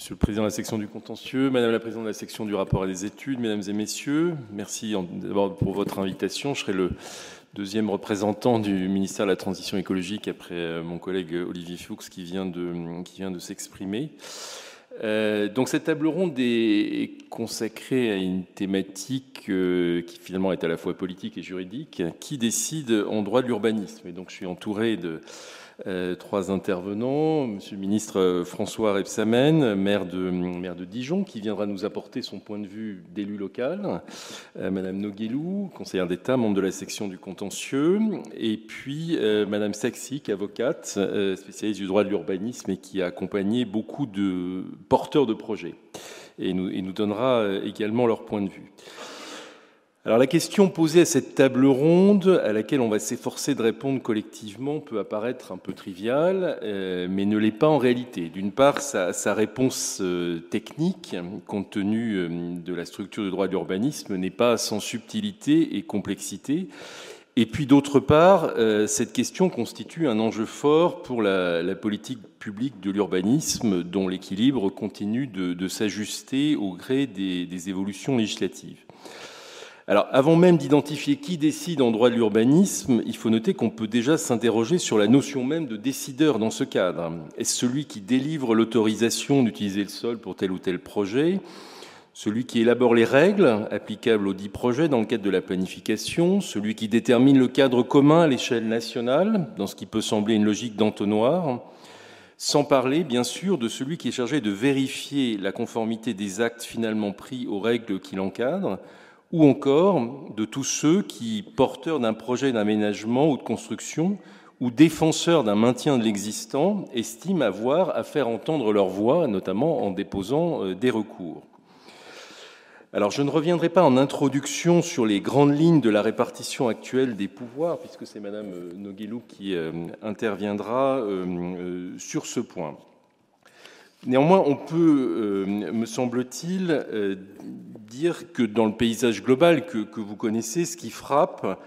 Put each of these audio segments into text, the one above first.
Monsieur le Président de la section du contentieux, Madame la Présidente de la section du rapport et des études, Mesdames et Messieurs, merci d'abord pour votre invitation. Je serai le deuxième représentant du ministère de la Transition écologique après euh, mon collègue Olivier Fuchs qui vient de, s'exprimer. Euh, donc cette table ronde est consacrée à une thématique euh, qui finalement est à la fois politique et juridique, qui décide en droit de l'urbanisme. Et donc je suis entouré de euh, trois intervenants. Monsieur le ministre euh, François Rebsamen, maire de, maire de Dijon, qui viendra nous apporter son point de vue d'élu local. Euh, Madame Noguelou, conseillère d'État, membre de la section du contentieux. Et puis Madame Saxic, avocate, spécialiste du droit de l'urbanisme et qui a accompagné beaucoup de porteurs de projets. Et nous, et nous donnera également leur point de vue. Alors la question posée à cette table ronde, à laquelle on va s'efforcer de répondre collectivement, peut apparaître un peu triviale, euh, mais ne l'est pas en réalité. D'une part, sa, réponse euh, technique, compte tenu euh, de la structure du droit de l'urbanisme, n'est pas sans subtilité et complexité. Et puis d'autre part, cette question constitue un enjeu fort pour la, politique publique de l'urbanisme, dont l'équilibre continue de, s'ajuster au gré des évolutions législatives. Avant même d'identifier qui décide en droit de l'urbanisme, il faut noter qu'on peut déjà s'interroger sur la notion même de décideur dans ce cadre. Est-ce celui qui délivre l'autorisation d'utiliser le sol pour tel ou tel projet? Celui qui élabore les règles applicables aux dix projets dans le cadre de la planification, celui qui détermine le cadre commun à l'échelle nationale, dans ce qui peut sembler une logique d'entonnoir, sans parler bien sûr de celui qui est chargé de vérifier la conformité des actes finalement pris aux règles qui l'encadrent, ou encore de tous ceux qui, porteurs d'un projet d'aménagement ou de construction, ou défenseurs d'un maintien de l'existant, estiment avoir à faire entendre leur voix, notamment en déposant euh, des recours. Alors je ne reviendrai pas en introduction sur les grandes lignes de la répartition actuelle des pouvoirs, puisque c'est Madame euh, Noguelou qui euh, interviendra sur ce point. Néanmoins, on peut, me semble-t-il, dire que dans le paysage global que, vous connaissez, ce qui frappe,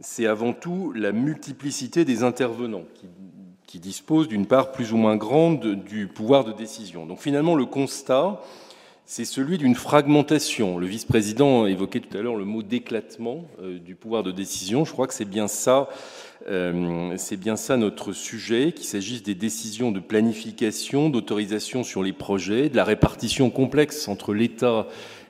c'est avant tout la multiplicité des intervenants qui, disposent d'une part plus ou moins grande du pouvoir de décision. Donc finalement, le constat, c'est celui d'une fragmentation. Le vice-président évoquait tout à l'heure le mot d'éclatement euh, du pouvoir de décision. Je crois que c'est bien ça, euh, c'est bien ça notre sujet, qu'il s'agisse des décisions de planification, d'autorisation sur les projets, de la répartition complexe entre l'État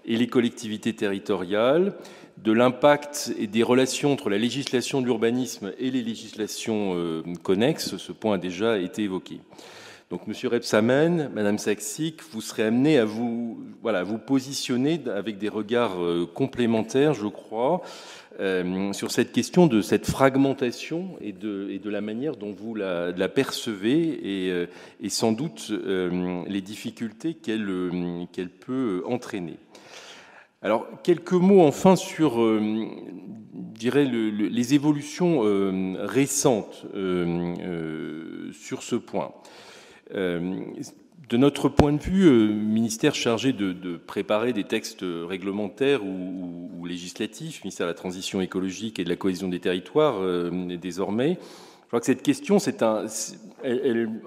et les collectivités territoriales, de l'impact et des relations entre la législation de l'urbanisme et les législations euh, connexes. Ce point a déjà été évoqué. Donc, Monsieur Repsamen, Madame Saxic, vous serez amené à vous, positionner avec des regards euh, complémentaires, je crois, euh, sur cette question de cette fragmentation et de, la manière dont vous la, percevez et, sans doute les difficultés qu'elle peut entraîner. Alors, quelques mots enfin sur, euh, dirais, les évolutions euh, récentes euh, sur ce point. de notre point de vue, ministère chargé de, préparer des textes réglementaires ou, législatifs, ministère de la Transition écologique et de la cohésion des territoires désormais, je crois que cette question, c'est un,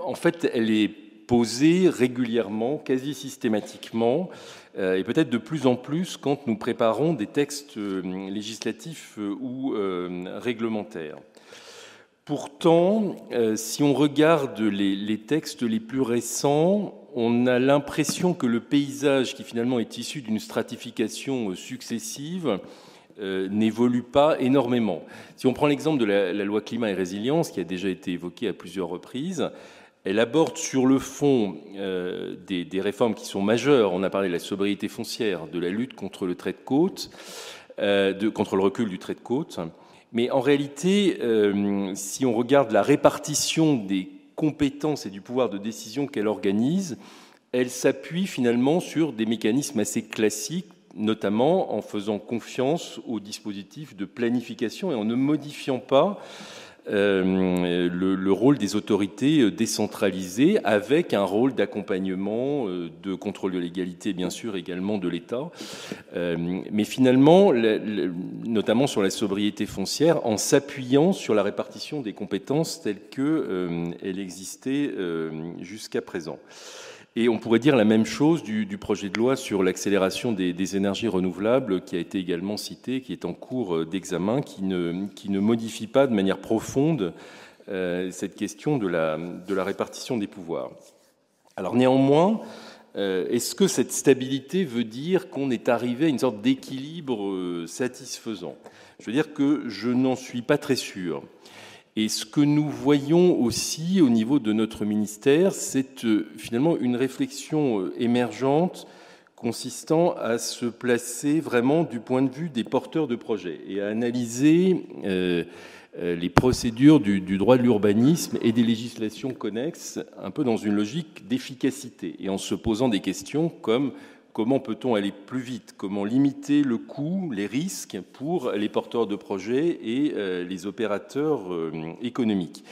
en fait, elle est posée régulièrement, quasi systématiquement, et peut-être de plus en plus quand nous préparons des textes euh, législatifs euh, ou réglementaires. Pourtant, si on regarde les, textes les plus récents, on a l'impression que le paysage, qui finalement est issu d'une stratification successive, n'évolue pas énormément. Si on prend l'exemple de la, loi climat et résilience, qui a déjà été évoquée à plusieurs reprises, elle aborde sur le fond euh, des, réformes qui sont majeures. On a parlé de la sobriété foncière, de la lutte contre le trait de côte, euh, contre le recul du trait de côte. Mais en réalité, euh, si on regarde la répartition des compétences et du pouvoir de décision qu'elle organise, elle s'appuie finalement sur des mécanismes assez classiques, notamment en faisant confiance aux dispositifs de planification et en ne modifiant pas euh, le, rôle des autorités euh, décentralisées avec un rôle d'accompagnement, euh, de contrôle de l'égalité, bien sûr, également de l'État. mais finalement, notamment sur la sobriété foncière, en s'appuyant sur la répartition des compétences telles qu'elle existait jusqu'à présent. Et on pourrait dire la même chose du, projet de loi sur l'accélération des, énergies renouvelables qui a été également cité, qui est en cours euh, d'examen, qui ne, modifie pas de manière profonde euh, cette question de la, de la répartition des pouvoirs. Alors néanmoins, euh, est-ce que cette stabilité veut dire qu'on est arrivé à une sorte d'équilibre satisfaisant? Je veux dire que je n'en suis pas très sûr. Et ce que nous voyons aussi au niveau de notre ministère, c'est euh, finalement une réflexion euh, émergente consistant à se placer vraiment du point de vue des porteurs de projets et à analyser euh, les procédures du, du droit de l'urbanisme et des législations connexes un peu dans une logique d'efficacité et en se posant des questions comme Comment peut-on aller plus vite? Comment limiter le coût, les risques pour les porteurs de projets et euh, les opérateurs euh, économiques?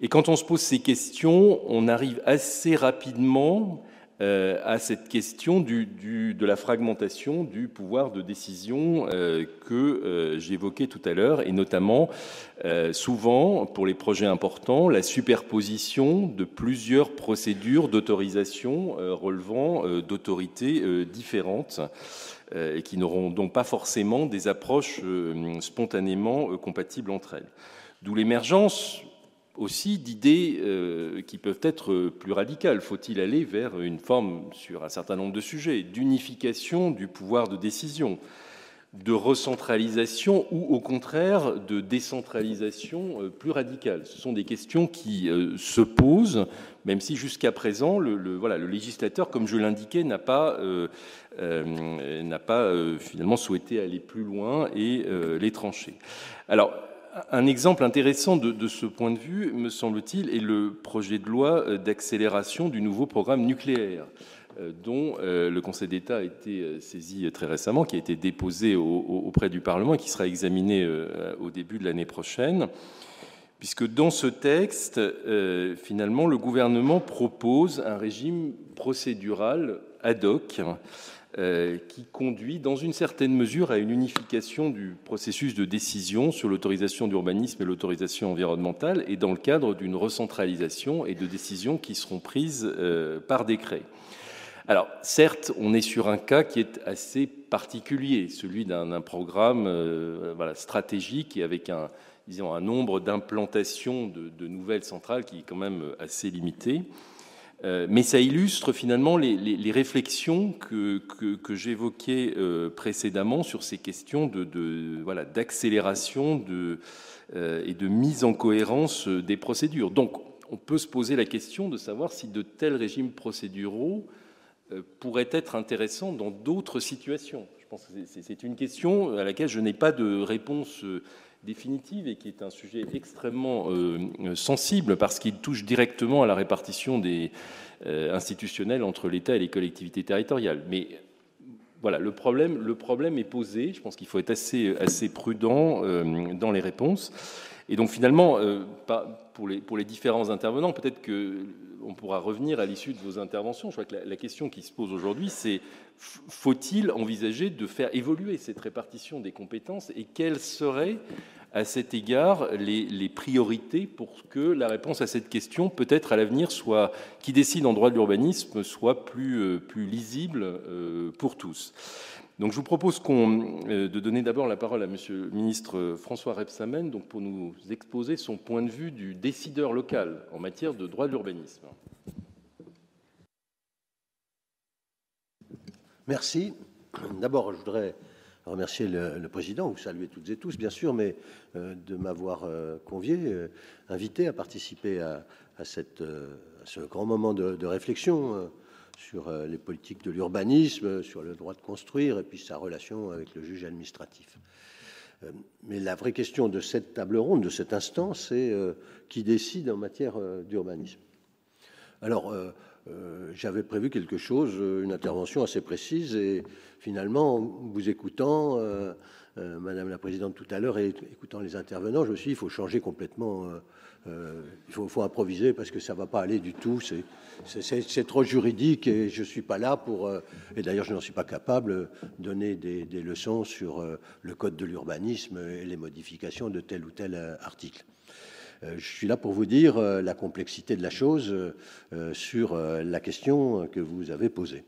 Et quand on se pose ces questions, on arrive assez rapidement euh, à cette question de la fragmentation du pouvoir de décision euh, que euh, j'évoquais tout à l'heure, et notamment souvent pour les projets importants, la superposition de plusieurs procédures d'autorisation relevant d'autorités différentes et qui n'auront donc pas forcément des approches spontanément compatibles entre elles. D'où l'émergence aussi d'idées euh, qui peuvent être plus radicales. Faut-il aller vers une forme, sur un certain nombre de sujets, d'unification du pouvoir de décision, de recentralisation ou au contraire de décentralisation euh, plus radicale? Ce sont des questions qui euh, se posent, même si jusqu'à présent, le, législateur, comme je l'indiquais, n'a pas, n'a pas finalement souhaité aller plus loin et les trancher. Alors, un exemple intéressant de, ce point de vue, me semble-t-il, est le projet de loi euh, d'accélération du nouveau programme nucléaire euh, dont euh, le Conseil d'État a été saisi très récemment, qui a été déposé auprès du Parlement et qui sera examiné au début de l'année prochaine. Puisque dans ce texte, finalement, le gouvernement propose un régime procédural ad hoc qui conduit dans une certaine mesure à une unification du processus de décision sur l'autorisation d'urbanisme et l'autorisation environnementale et dans le cadre d'une recentralisation et de décisions qui seront prises euh, par décret. Alors, certes, on est sur un cas qui est assez particulier, celui d'un programme euh, stratégique et avec un, nombre d'implantations de, nouvelles centrales qui est quand même assez limité. Euh, mais ça illustre finalement les, réflexions que, j'évoquais euh, précédemment sur ces questions de, voilà, d'accélération euh, et de mise en cohérence des procédures. Donc, on peut se poser la question de savoir si de tels régimes procéduraux pourraient être intéressants dans d'autres situations. Je pense que c'est une question à laquelle je n'ai pas de réponse définitive et qui est un sujet extrêmement euh, sensible parce qu'il touche directement à la répartition des euh, institutionnels entre l'État et les collectivités territoriales. Mais voilà, le problème, le problème est posé. Je pense qu'il faut être assez, assez prudent euh, dans les réponses. Et donc finalement, pour, les, pour les différents intervenants, peut-être que on pourra revenir à l'issue de vos interventions. Je crois que la, question qui se pose aujourd'hui, c'est faut-il envisager de faire évoluer cette répartition des compétences et quelles seraient à cet égard les, priorités pour que la réponse à cette question, peut-être à l'avenir, soit qui décide en droit de l'urbanisme, soit plus, euh, plus lisible euh, pour tous. Donc, je vous propose euh, de donner d'abord la parole à Monsieur le ministre François Rebsamen, donc pour nous exposer son point de vue du décideur local en matière de droit de l'urbanisme. Merci. D'abord, je voudrais remercier le, président, vous saluer toutes et tous, bien sûr, mais euh, de m'avoir euh, convié, invité à participer à, ce grand moment de réflexion sur euh, les politiques de l'urbanisme, sur le droit de construire et puis sa relation avec le juge administratif. Euh, mais la vraie question de cette table ronde, de cet instant, c'est euh, qui décide en matière d'urbanisme. Alors, j'avais prévu quelque chose, une intervention assez précise, et finalement, vous écoutant, Madame la Présidente tout à l'heure, et écoutant les intervenants, je me suis dit, il faut changer complètement euh, il faut, improviser parce que ça va pas aller du tout. C'est trop juridique et je suis pas là pour. Euh, et d'ailleurs, je n'en suis pas capable donner des, leçons sur euh, le code de l'urbanisme et les modifications de tel ou tel article. Je suis là pour vous dire la complexité de la chose sur la question que vous avez posée.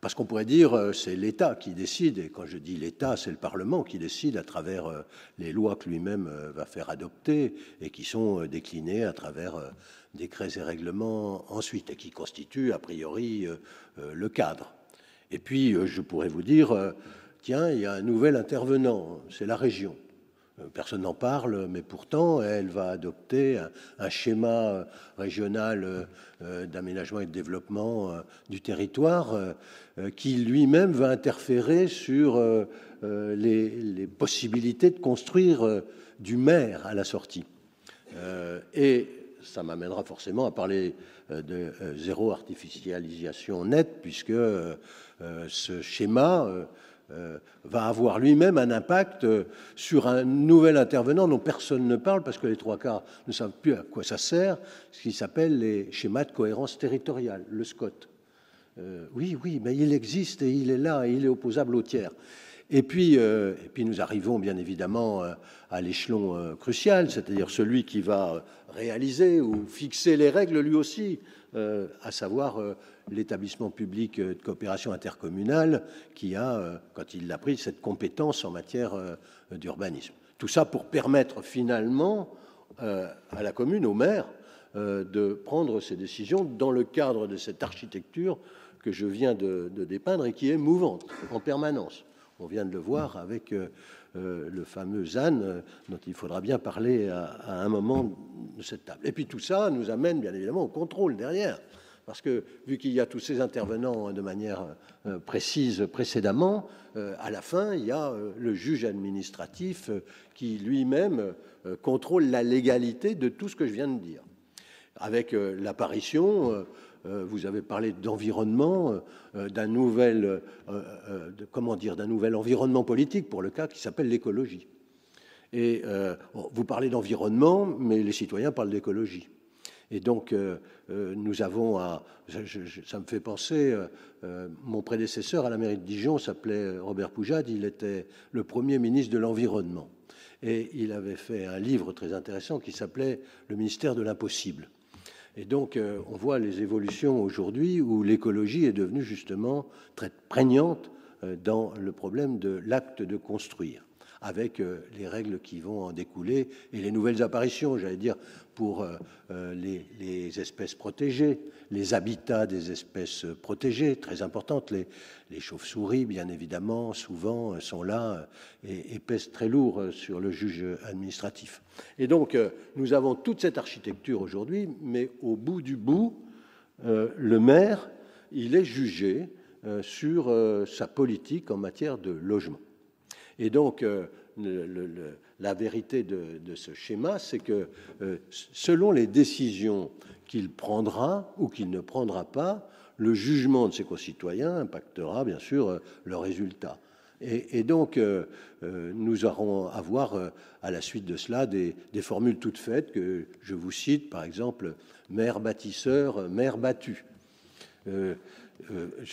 Parce qu'on pourrait dire c'est l'État qui décide, et quand je dis l'État, c'est le Parlement qui décide à travers les lois que lui-même va faire adopter et qui sont déclinées à travers décrets et règlements ensuite, et qui constituent a priori le cadre. Et puis je pourrais vous dire, tiens, il y a un nouvel intervenant, c'est la région. Euh, personne n'en parle, mais pourtant, elle va adopter un, schéma régional euh, d'aménagement et de développement euh, du territoire qui lui-même va interférer sur les, possibilités de construire du maire à la sortie. Et ça m'amènera forcément à parler de zéro artificialisation nette, puisque ce schéma euh, va avoir lui-même un impact euh, sur un nouvel intervenant dont personne ne parle parce que les trois quarts ne savent plus à quoi ça sert, ce qui s'appelle les schémas de cohérence territoriale, le SCOT. Euh, oui, oui, mais il existe et il est là et il est opposable au tiers. Et puis, et puis nous arrivons bien évidemment à l'échelon crucial, c'est-à-dire celui qui va réaliser ou fixer les règles lui aussi, à savoir l'établissement public de coopération intercommunale qui a, euh, quand il l'a pris, cette compétence en matière euh, d'urbanisme. Tout ça pour permettre finalement euh, à la commune, au maire, de prendre ses décisions dans le cadre de cette architecture que je viens de, dépeindre et qui est mouvante en permanence. On vient de le voir avec le fameux ZAN dont il faudra bien parler à, à, un moment de cette table. Et puis tout ça nous amène bien évidemment au contrôle derrière. Parce que vu qu'il y a tous ces intervenants de manière euh, précise précédemment, euh, à la fin, il y a euh, le juge administratif qui lui-même contrôle la légalité de tout ce que je viens de dire. Avec l'apparition, vous avez parlé d'environnement, d'un nouvel, comment dire, d'un nouvel environnement politique pour le cas qui s'appelle l'écologie. Et vous parlez d'environnement, mais les citoyens parlent d'écologie. Et donc, euh, euh, nous avons ça me fait penser, euh, mon prédécesseur à la mairie de Dijon s'appelait Robert Poujade, il était le premier ministre de l'Environnement. Et il avait fait un livre très intéressant qui s'appelait Le ministère de l'impossible. Et donc, on voit les évolutions aujourd'hui où l'écologie est devenue justement très prégnante dans le problème de l'acte de construire avec euh, les règles qui vont en découler et les nouvelles apparitions, j'allais dire, pour euh, euh, les, espèces protégées, les habitats des espèces protégées, très importantes. Les, chauves-souris, bien évidemment, souvent sont là et, pèsent très lourd sur le juge administratif. Et donc, nous avons toute cette architecture aujourd'hui, mais au bout du bout, le maire, il est jugé sur sa politique en matière de logement. Et donc, euh, la vérité de, ce schéma, c'est que euh, selon les décisions qu'il prendra ou qu'il ne prendra pas, le jugement de ses concitoyens impactera bien sûr euh, le résultat. Et, donc, nous aurons à voir à la suite de cela des, formules toutes faites que je vous cite, par exemple, maire bâtisseur, maire battu.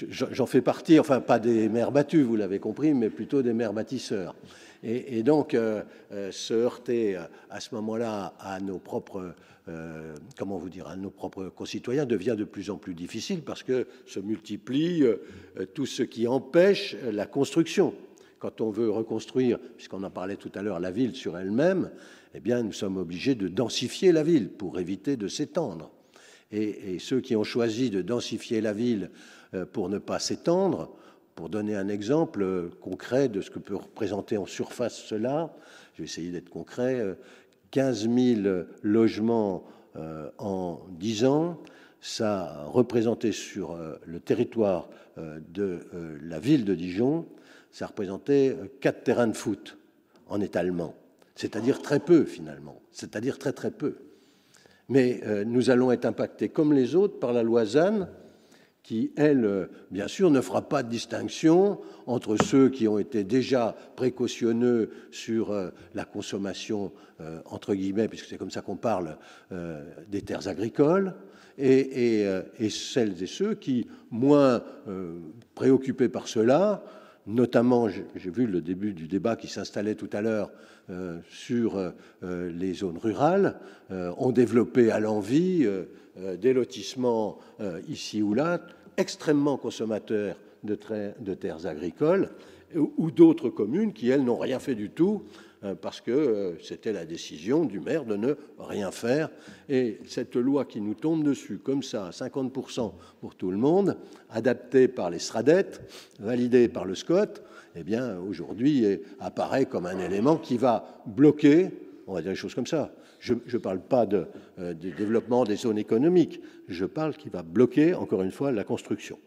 J'en fais partie, enfin pas des maires battus, vous l'avez compris, mais plutôt des maires bâtisseurs. Et, donc, euh, euh, se heurter à ce moment-là à nos propres, comment vous dire, à nos propres concitoyens devient de plus en plus difficile parce que se multiplie tout ce qui empêche la construction. Quand on veut reconstruire, puisqu'on en parlait tout à l'heure, la ville sur elle-même, eh bien, nous sommes obligés de densifier la ville pour éviter de s'étendre et, ceux qui ont choisi de densifier la ville euh, pour ne pas s'étendre, pour donner un exemple euh, concret de ce que peut représenter en surface cela, je vais essayer d'être concret, 15 euh, 000 logements en 10 ans, ça a représenté sur le territoire de la ville de Dijon, ça représentait 4 terrains de foot en étalement, c'est-à-dire très peu finalement, c'est-à-dire très très peu. Mais euh, nous allons être impactés comme les autres par la loi ZAN, qui, elle, euh, bien sûr, ne fera pas de distinction entre ceux qui ont été déjà précautionneux sur euh, la consommation, entre guillemets, puisque c'est comme ça qu'on parle, des terres agricoles, et, celles et ceux qui, moins préoccupés par cela, notamment, j'ai vu le début du débat qui s'installait tout à l'heure sur les zones rurales, ont développé à l'envi des lotissements ici ou là, extrêmement consommateurs de, terres agricoles, ou d'autres communes qui, elles, n'ont rien fait du tout euh, parce que euh, c'était la décision du maire de ne rien faire. Et cette loi qui nous tombe dessus, comme ça, 50% pour tout le monde, adaptée par les SRADET, validée par le SCOT, eh bien, aujourd'hui, apparaît comme un élément qui va bloquer, on va dire les choses comme ça, je ne parle pas de, euh, du développement des zones économiques, je parle qui va bloquer, encore une fois, la construction.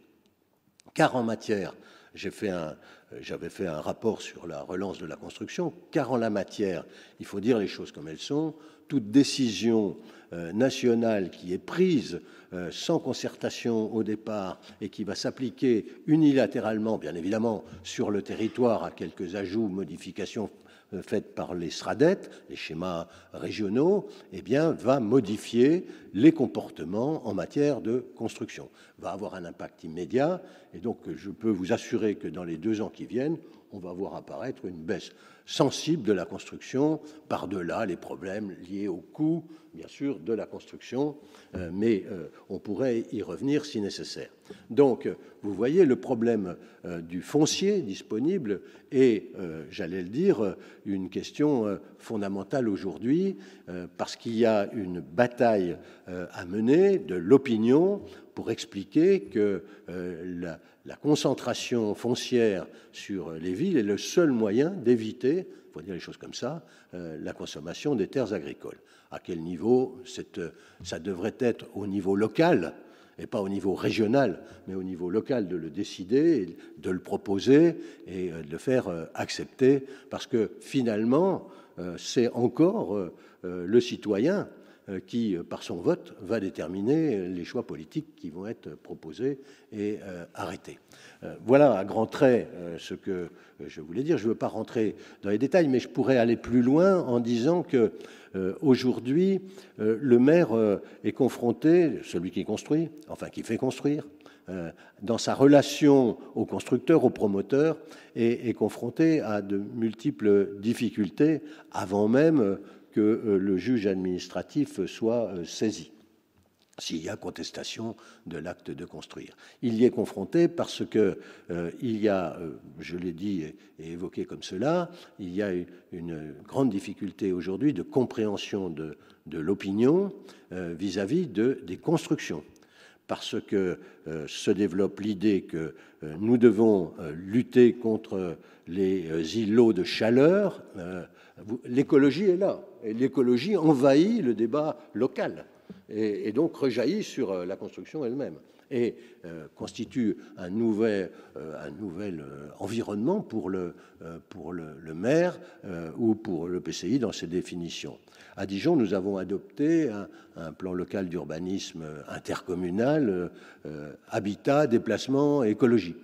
Car en matière j'avais fait un rapport sur la relance de la construction, car en la matière, il faut dire les choses comme elles sont, toute décision nationale qui est prise euh, sans concertation au départ et qui va s'appliquer unilatéralement, bien évidemment, sur le territoire à quelques ajouts, modifications euh, faites par les SRADET, les schémas régionaux, eh bien, va modifier les comportements en matière de construction, va avoir un impact immédiat. Et donc, je peux vous assurer que dans les deux ans qui viennent, on va voir apparaître une baisse sensible de la construction, par-delà les problèmes liés au coût, bien sûr, de la construction, euh, mais euh, on pourrait y revenir si nécessaire. Donc, vous voyez, le problème euh, du foncier disponible est, j'allais le dire, une question fondamentale aujourd'hui, parce qu'il y a une bataille à mener de l'opinion pour expliquer que la, concentration foncière sur les villes est le seul moyen d'éviter, il faut dire les choses comme ça, la consommation des terres agricoles. À quel niveau Ça devrait être au niveau local, et pas au niveau régional, mais au niveau local de le décider, de le proposer et euh, de le faire euh, accepter, parce que finalement, c'est encore le citoyen euh, qui, euh, par son vote, va déterminer les choix politiques qui vont être proposés et euh, arrêtés. Voilà à grands traits ce que je voulais dire. Je ne veux pas rentrer dans les détails, mais je pourrais aller plus loin en disant que aujourd'hui, le maire est confronté, celui qui construit, enfin qui fait construire, dans sa relation au constructeur, au promoteur, est, est confronté à de multiples difficultés avant même que euh, le juge administratif soit euh, saisi s'il y a contestation de l'acte de construire. Il y est confronté parce que euh, il y a, je l'ai dit et, évoqué comme cela, il y a une grande difficulté aujourd'hui de compréhension de, l'opinion vis-à-vis de, des constructions parce que se développe l'idée que nous devons lutter contre les îlots de chaleur. L'écologie est là et l'écologie envahit le débat local et, donc rejaillit sur euh, la construction elle-même et euh, constitue un nouvel, euh, environnement pour le, pour le, maire ou pour le PCI dans ses définitions. À Dijon, nous avons adopté un, un plan local d'urbanisme intercommunal, habitat, déplacement, écologie.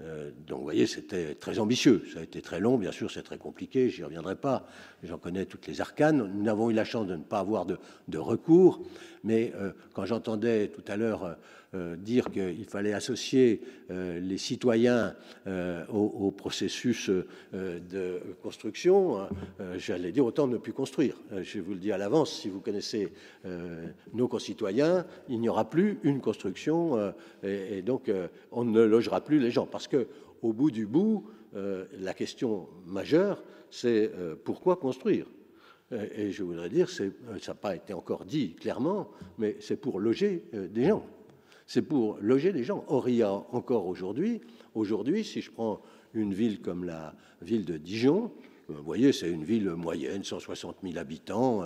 Euh, donc, vous voyez, c'était très ambitieux. Ça a été très long, bien sûr, c'est très compliqué, j'y reviendrai pas. J'en connais toutes les arcanes. Nous avons eu la chance de ne pas avoir de, recours, mais euh, quand j'entendais tout à l'heure euh, dire qu'il fallait associer les citoyens au, processus de construction, j'allais dire autant ne plus construire. je vous le dis à l'avance, si vous connaissez nos concitoyens, il n'y aura plus une construction et, et donc on ne logera plus les gens. Parce que, au bout du bout, euh, la question majeure, c'est euh, pourquoi construire? Et je voudrais dire, euh, ça n'a pas été encore dit clairement, mais c'est pour loger des gens. C'est pour loger des gens. Or, il y a encore aujourd'hui, aujourd'hui, si je prends une ville comme la ville de Dijon, vous voyez, c'est une ville moyenne, 160 000 habitants.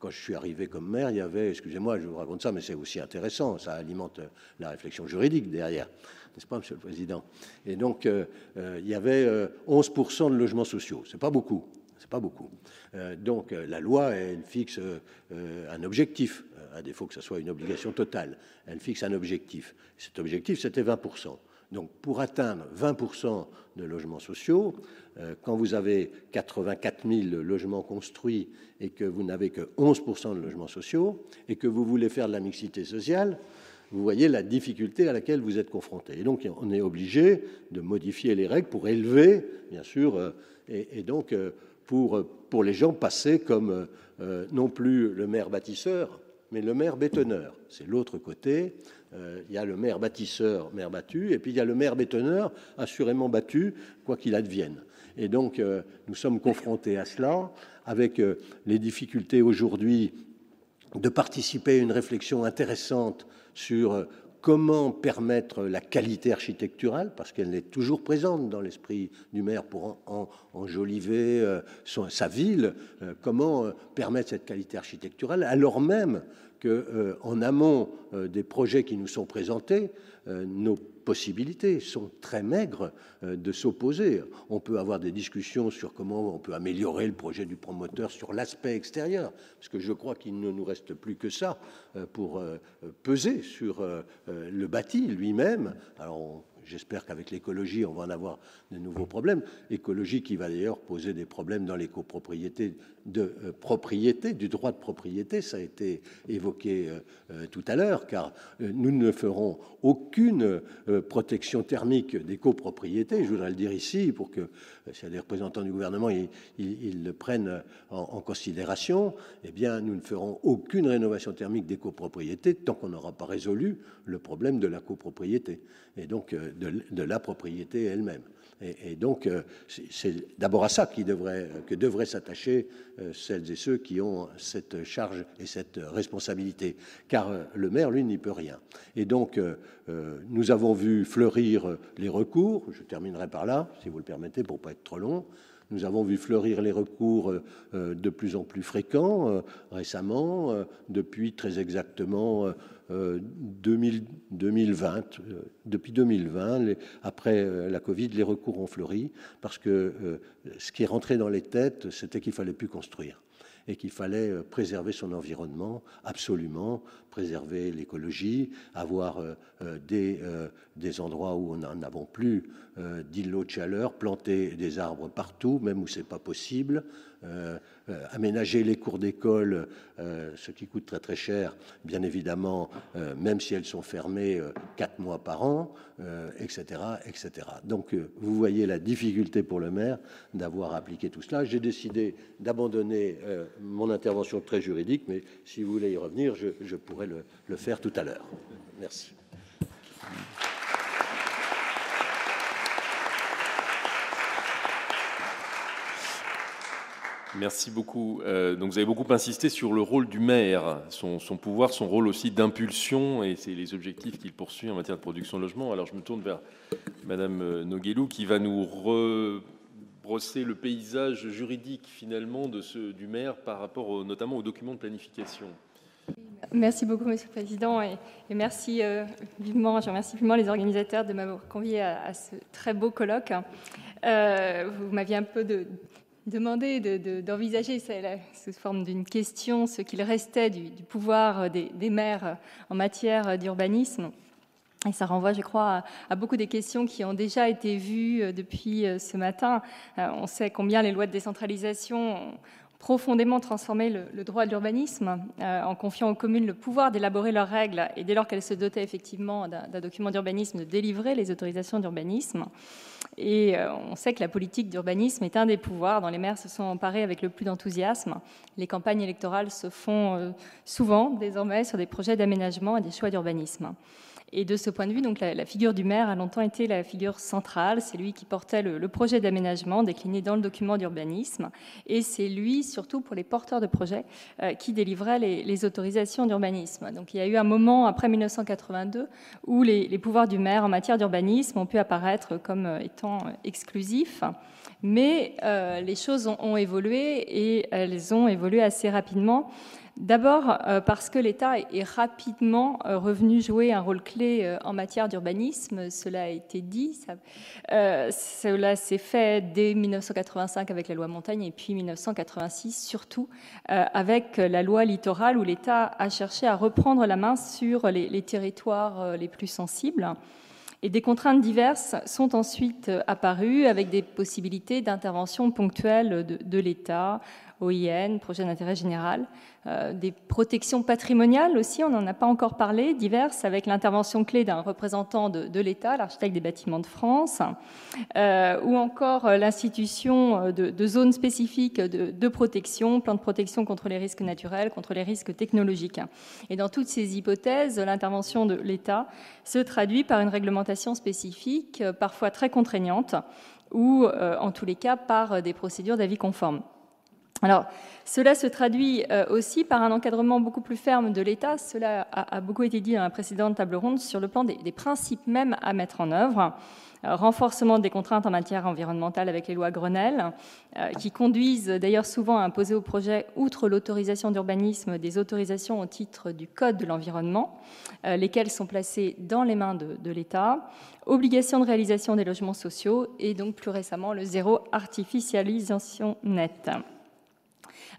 Quand je suis arrivé comme maire, il y avait, excusez-moi, je vous raconte ça, mais c'est aussi intéressant, ça alimente la réflexion juridique derrière n'est-ce pas, Monsieur le Président? Et donc, euh, euh, il y avait 11% euh, de logements sociaux. C'est pas beaucoup. C'est pas beaucoup. donc, la loi, elle fixe un objectif, à défaut que ce soit une obligation totale. Elle fixe un objectif. Cet objectif, c'était 20%. Donc, pour atteindre 20% de logements sociaux, quand vous avez 84 000 logements construits et que vous n'avez que 11% de logements sociaux et que vous voulez faire de la mixité sociale, vous voyez la difficulté à laquelle vous êtes confronté. Et donc, on est obligé de modifier les règles pour élever, bien sûr, et, donc pour, pour les gens passer comme non plus le maire bâtisseur, mais le maire bétonneur. C'est l'autre côté. Euh, il y a le maire bâtisseur, maire battu, et puis il y a le maire bétonneur, assurément battu, quoi qu'il advienne. Et donc, euh, nous sommes confrontés à cela, avec euh, les difficultés aujourd'hui de participer à une réflexion intéressante sur comment permettre la qualité architecturale, parce qu'elle est toujours présente dans l'esprit du maire pour enjoliver sa ville, comment permettre cette qualité architecturale, alors même qu'en euh, amont euh, des projets qui nous sont présentés, euh, nos possibilités sont très maigres de s'opposer. On peut avoir des discussions sur comment on peut améliorer le projet du promoteur sur l'aspect extérieur, parce que je crois qu'il ne nous reste plus que ça pour peser sur le bâti lui-même. Alors J'espère qu'avec l'écologie, on va en avoir de nouveaux problèmes. Écologie qui va d'ailleurs poser des problèmes dans les copropriétés de euh, propriété, du droit de propriété, ça a été évoqué euh, euh, tout à l'heure, car nous ne ferons aucune protection thermique des copropriétés. Je voudrais le dire ici pour que, si des représentants du gouvernement, ils, le prennent en, en, considération. Eh bien, nous ne ferons aucune rénovation thermique des copropriétés tant qu'on n'aura pas résolu le problème de la copropriété et donc de, la propriété elle-même. Et, donc, euh, c'est d'abord à ça qui devrait, que devraient s'attacher euh, celles et ceux qui ont cette charge et cette responsabilité. Car euh, le maire, lui, n'y peut rien. Et donc, nous avons vu fleurir les recours. Je terminerai par là, si vous le permettez, pour pas être trop long. Nous avons vu fleurir les recours de plus en plus fréquents récemment, depuis très exactement 2020. Euh, depuis 2020, après euh, la Covid, les recours ont fleuri parce que euh, ce qui est rentré dans les têtes, c'était qu'il fallait plus construire et qu'il fallait préserver son environnement, absolument, préserver l'écologie, avoir des, des endroits où on n'en avons plus d'îlots de chaleur, planter des arbres partout, même où c'est pas possible, euh, euh, aménager les cours d'école, euh, ce qui coûte très très cher, bien évidemment, même si elles sont fermées quatre mois par an, etc., etc. Donc, vous voyez la difficulté pour le maire d'avoir appliqué tout cela. J'ai décidé d'abandonner mon intervention très juridique, mais si vous voulez y revenir, je, pourrais le faire tout à l'heure. Merci. Merci beaucoup. Euh, donc vous avez beaucoup insisté sur le rôle du maire, son, pouvoir, son rôle aussi d'impulsion, et c'est les objectifs qu'il poursuit en matière de production de logement. Alors je me tourne vers Madame euh, Noguelou qui va nous rebrosser le paysage juridique finalement de ce, du maire par rapport notamment aux documents de planification. Merci beaucoup, Monsieur le Président, et, merci euh, vivement, je remercie vivement les organisateurs de m'avoir convié à, ce très beau colloque. vous m'aviez un peu de, demander d'envisager de, sous forme d'une question ce qu'il restait du, pouvoir des, maires en matière d'urbanisme. Et ça renvoie, je crois, à, beaucoup des questions qui ont déjà été vues euh, depuis euh, ce matin. Euh, on sait combien les lois de décentralisation profondément transformé le, droit de l'urbanisme en confiant aux communes le pouvoir d'élaborer leurs règles et dès lors qu'elles se dotaient effectivement d'un document d'urbanisme, de délivrer les autorisations d'urbanisme. Et euh, on sait que la politique d'urbanisme est un des pouvoirs dont les maires se sont emparés avec le plus d'enthousiasme. Les campagnes électorales se font euh, souvent désormais sur des projets d'aménagement et des choix d'urbanisme. Et de ce point de vue, donc, la, figure du maire a longtemps été la figure centrale. C'est lui qui portait le, projet d'aménagement décliné dans le document d'urbanisme. Et c'est lui, surtout pour les porteurs de projets, euh, qui délivrait les, autorisations d'urbanisme. Donc il y a eu un moment après 1982 où les, pouvoirs du maire en matière d'urbanisme ont pu apparaître comme euh, étant exclusifs. Mais euh, les choses ont évolué et elles ont évolué assez rapidement. D'abord euh, parce que l'État est rapidement euh, revenu jouer un rôle clé euh, en matière d'urbanisme, cela a été dit. cela s'est fait dès 1985 avec la loi Montagne et puis 1986 surtout avec la loi littorale où l'État a cherché à reprendre la main sur les, territoires les plus sensibles. Et des contraintes diverses sont ensuite apparues avec des possibilités d'intervention ponctuelle de l'État OIN, projet d'intérêt général, euh, des protections patrimoniales aussi, on n'en a pas encore parlé, diverses, avec l'intervention clé d'un représentant de, l'État, l'architecte des bâtiments de France, euh, ou encore euh, l'institution de, zones spécifiques de, protection, plan de protection contre les risques naturels, contre les risques technologiques. Et dans toutes ces hypothèses, l'intervention de l'État se traduit par une réglementation spécifique, parfois très contraignante, ou en tous les cas par des procédures d'avis conformes. Alors, cela se traduit euh, aussi par un encadrement beaucoup plus ferme de l'État. Cela a, beaucoup été dit dans la précédente table ronde sur le plan des, principes même à mettre en œuvre. Euh, renforcement des contraintes en matière environnementale avec les lois Grenelle, euh, qui conduisent d'ailleurs souvent à imposer au projet, outre l'autorisation d'urbanisme, des autorisations au titre du Code de l'environnement, lesquelles sont placées dans les mains de, de l'État. Obligation de réalisation des logements sociaux et donc plus récemment le zéro artificialisation nette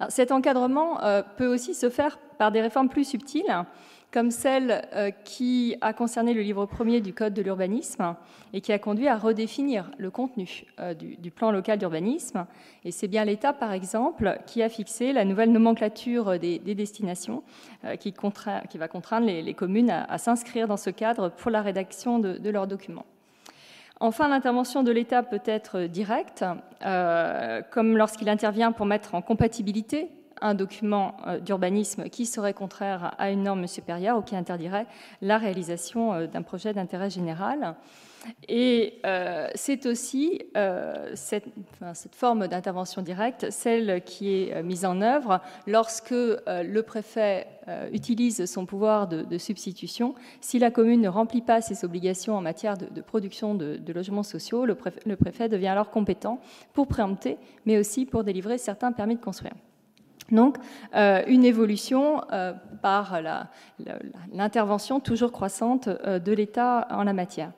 cet encadrement euh, peut aussi se faire par des réformes plus subtiles, comme celle euh, qui a concerné le livre premier du Code de l'urbanisme et qui a conduit à redéfinir le contenu euh, du, plan local d'urbanisme. Et c'est bien l'État, par exemple, qui a fixé la nouvelle nomenclature des, destinations qui, va contraindre les, communes à, s'inscrire dans ce cadre pour la rédaction de leurs documents. Enfin, l'intervention de l'État peut être directe, euh, comme lorsqu'il intervient pour mettre en compatibilité un document euh, d'urbanisme qui serait contraire à une norme supérieure ou qui interdirait la réalisation euh, d'un projet d'intérêt général. Et euh, c'est aussi euh, cette, forme d'intervention directe, celle qui est euh, mise en œuvre lorsque le préfet utilise son pouvoir de, substitution. Si la commune ne remplit pas ses obligations en matière de, production de, logements sociaux, le préfet, devient alors compétent pour préempter, mais aussi pour délivrer certains permis de construire. Donc, une évolution par l'intervention toujours croissante de l'État en la matière.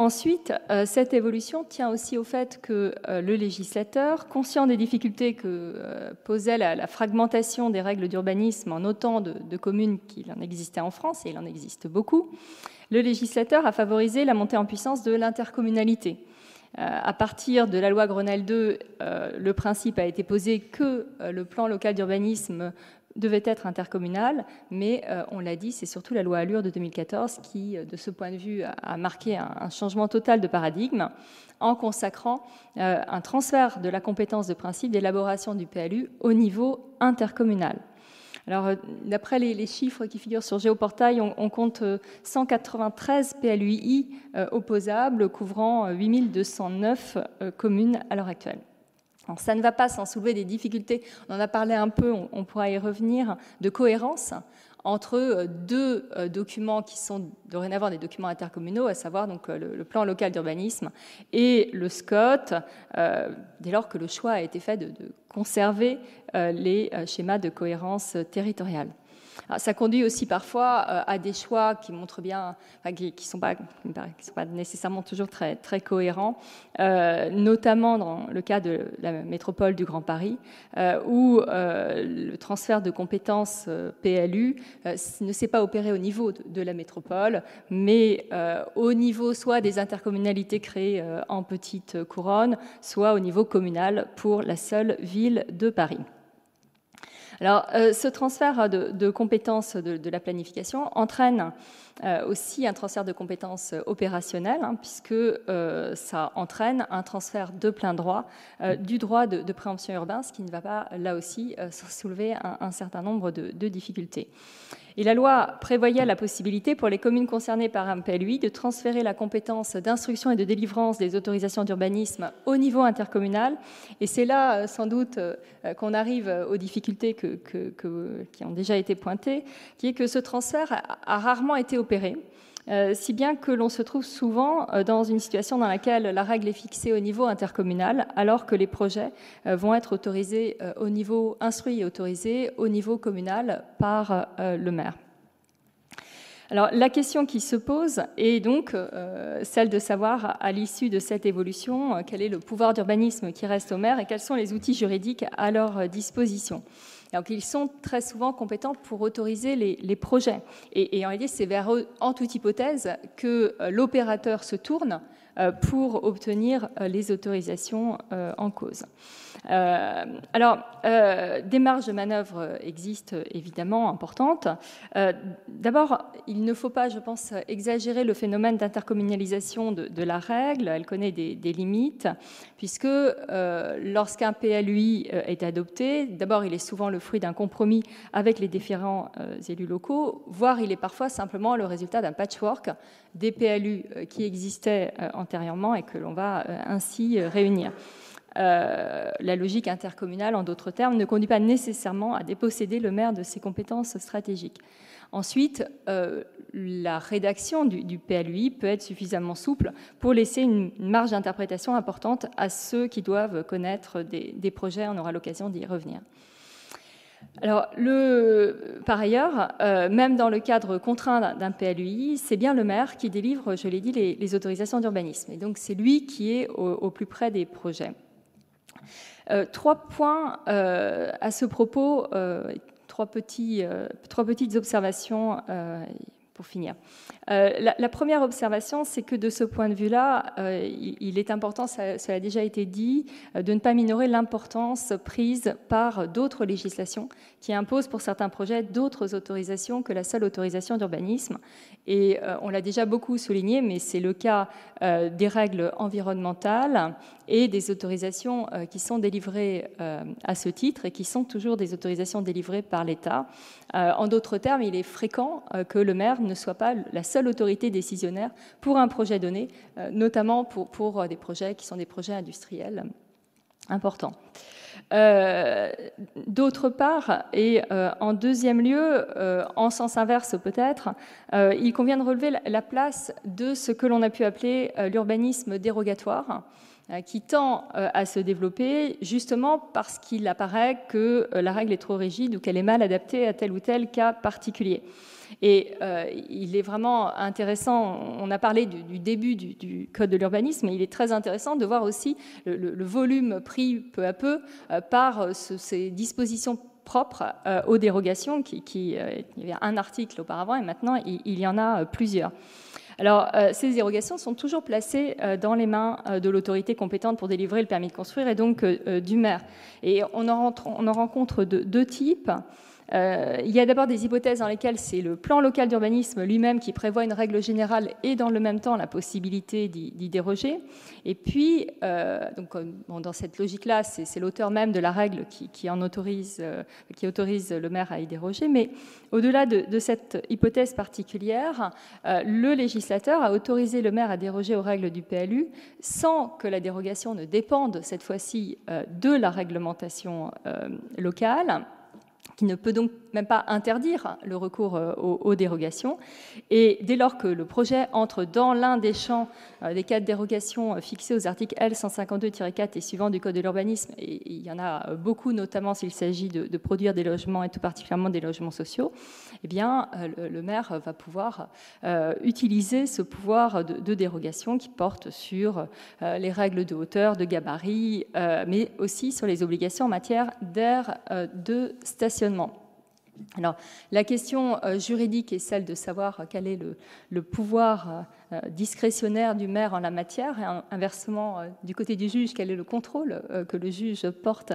Ensuite, euh, cette évolution tient aussi au fait que euh, le législateur, conscient des difficultés que euh, posait la, fragmentation des règles d'urbanisme en autant de, communes qu'il en existait en France, et il en existe beaucoup, le législateur a favorisé la montée en puissance de l'intercommunalité. À partir de la loi Grenelle 2, le principe a été posé que le plan local d'urbanisme devait être intercommunal, mais euh, on l'a dit, c'est surtout la loi Allure de 2014 qui, euh, de ce point de vue, a, marqué un, changement total de paradigme en consacrant euh, un transfert de la compétence de principe d'élaboration du PLU au niveau intercommunal. Alors, d'après les, chiffres qui figurent sur Géoportail, on, on compte 193 PLUI opposables, couvrant 8209 communes à l'heure actuelle ça ne va pas sans soulever des difficultés, on en a parlé un peu, on, pourra y revenir, de cohérence entre euh, deux euh, documents qui sont dorénavant des documents intercommunaux, à savoir euh, le, plan local d'urbanisme et le SCOT, dès lors que le choix a été fait de conserver les schémas de cohérence territoriale. Ah, ça conduit aussi parfois euh, à des choix qui montrent bien, qui ne sont, pas, nécessairement toujours très, cohérents, euh, notamment dans le cas de la métropole du Grand Paris, euh, où le transfert de compétences PLU ne s'est pas opéré au niveau de, la métropole, mais au niveau soit des intercommunalités créées en petite couronne, soit au niveau communal pour la seule ville de Paris. Alors, euh, ce transfert de, compétences de, la planification entraîne aussi un transfert de compétences opérationnelles, hein, puisque euh, ça entraîne un transfert de plein droit du droit de, préemption urbain, ce qui ne va pas, là aussi, soulever un, certain nombre de difficultés. Et la loi prévoyait la possibilité pour les communes concernées par un PLUI de transférer la compétence d'instruction et de délivrance des autorisations d'urbanisme au niveau intercommunal. Et c'est là, euh, sans doute, euh, qu'on arrive aux difficultés qui ont déjà été pointées, qui est que ce transfert a rarement été opéré. Euh, si bien que l'on se trouve souvent euh, dans une situation dans laquelle la règle est fixée au niveau intercommunal, alors que les projets euh, vont être autorisés au niveau instruit et autorisés au niveau communal par le maire. Alors la question qui se pose est donc celle de savoir, à l'issue de cette évolution, quel est le pouvoir d'urbanisme qui reste au maire et quels sont les outils juridiques à leur disposition. Donc ils sont très souvent compétents pour autoriser les, projets. Et, en réalité, c'est vers eux, en toute hypothèse, que euh, l'opérateur se tourne pour obtenir les autorisations en cause. Euh, alors, euh, des marges de manœuvre existent évidemment importantes. Euh, d'abord, il ne faut pas, je pense, exagérer le phénomène d'intercommunalisation de, la règle. Elle connaît des, limites, puisque lorsqu'un PLUI est adopté, d'abord, il est souvent le fruit d'un compromis avec les différents élus locaux, voire il est parfois simplement le résultat d'un patchwork des PLU qui existaient antérieurement et que l'on va ainsi réunir. Euh, la logique intercommunale, en d'autres termes, ne conduit pas nécessairement à déposséder le maire de ses compétences stratégiques. Ensuite, euh, la rédaction du, PLUI peut être suffisamment souple pour laisser une, marge d'interprétation importante à ceux qui doivent connaître des, projets. On aura l'occasion d'y revenir. Alors, par ailleurs, euh, même dans le cadre contraint d'un PLUI, c'est bien le maire qui délivre, je l'ai dit, les, autorisations d'urbanisme. Et donc, c'est lui qui est au plus près des projets. Euh, trois points euh, à ce propos, euh, trois, petites observations pour finir. La, première observation, c'est que de ce point de vue-là, il, est important, ça, a déjà été dit, de ne pas minorer l'importance prise par d'autres législations qui imposent pour certains projets d'autres autorisations que la seule autorisation d'urbanisme. Et on l'a déjà beaucoup souligné, mais c'est le cas des règles environnementales et des autorisations euh, qui sont délivrées euh, à ce titre et qui sont toujours des autorisations délivrées par l'État. Euh, en d'autres termes, il est fréquent que le maire ne soit pas la seule autorité décisionnaire pour un projet donné, notamment pour, pour des projets qui sont des projets industriels importants. D'autre part, et en deuxième lieu, en sens inverse peut-être, il convient de relever la, place de ce que l'on a pu appeler l'urbanisme dérogatoire, euh, qui tend euh, à se développer justement parce qu'il apparaît que euh, la règle est trop rigide ou qu'elle est mal adaptée à tel ou tel cas particulier. Et il est vraiment intéressant, on a parlé du, début du, Code de l'urbanisme, mais il est très intéressant de voir aussi le, volume pris peu à peu par ces dispositions propres aux dérogations, qui, il y avait un article auparavant et maintenant il y en a plusieurs. Alors, euh, ces dérogations sont toujours placées euh, dans les mains euh, de l'autorité compétente pour délivrer le permis de construire et donc du maire. Et on en, rencontre deux types. Euh, il y a d'abord des hypothèses dans lesquelles c'est le plan local d'urbanisme lui-même qui prévoit une règle générale et dans le même temps la possibilité d'y déroger. Et puis, euh, donc, dans cette logique-là, c'est l'auteur même de la règle qui, autorise, euh, le maire à y déroger. Mais au-delà de, de, cette hypothèse particulière, le législateur a autorisé le maire à déroger aux règles du PLU sans que la dérogation ne dépende cette fois-ci de la réglementation locale qui ne peut donc même pas interdire le recours euh, aux, dérogations. Et dès lors que le projet entre dans l'un des champs euh, des cas de dérogation euh, fixés aux articles L152-4 et suivants du Code de l'urbanisme, et il y en a beaucoup, notamment s'il s'agit de, produire des logements et tout particulièrement des logements sociaux, eh bien, le, maire va pouvoir utiliser ce pouvoir de, dérogation qui porte sur les règles de hauteur, de gabarit, mais aussi sur les obligations en matière d'air de stationnement. Alors, la question euh, juridique est celle de savoir quel est le, pouvoir euh, discrétionnaire du maire en la matière, et inversement, euh, du côté du juge, quel est le contrôle que le juge porte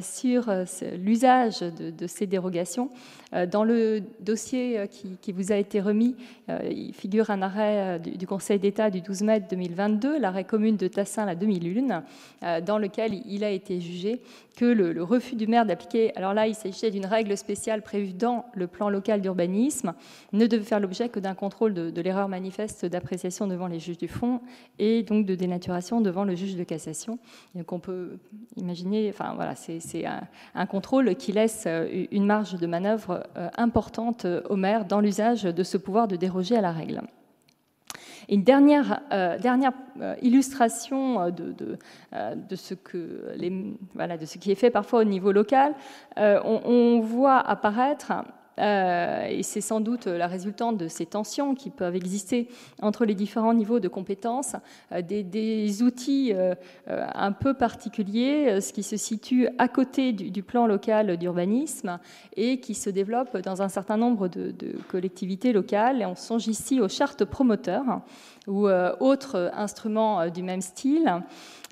sur l'usage de, ces dérogations. Dans le dossier qui, vous a été remis, il figure un arrêt du, Conseil d'État du 12 mai 2022, l'arrêt commune de Tassin la 2001, dans lequel il a été jugé que le, refus du maire d'appliquer, alors là il s'agissait d'une règle spéciale prévue dans le plan local d'urbanisme, ne devait faire l'objet que d'un contrôle de, l'erreur manifeste devant les juges du fond et donc de dénaturation devant le juge de cassation. Donc on peut imaginer, enfin voilà, c'est un, contrôle qui laisse euh, une marge de manœuvre euh, importante au maire dans l'usage de ce pouvoir de déroger à la règle une dernière, euh, euh, illustration euh, de ce qui est fait parfois au niveau local, on, voit apparaître et c'est sans doute la résultante de ces tensions qui peuvent exister entre les différents niveaux de compétences, des, des outils un peu particuliers, ce qui se situe à côté du, plan local d'urbanisme et qui se développe dans un certain nombre de, collectivités locales. On songe ici aux chartes promoteurs ou euh, autres instruments euh, du même style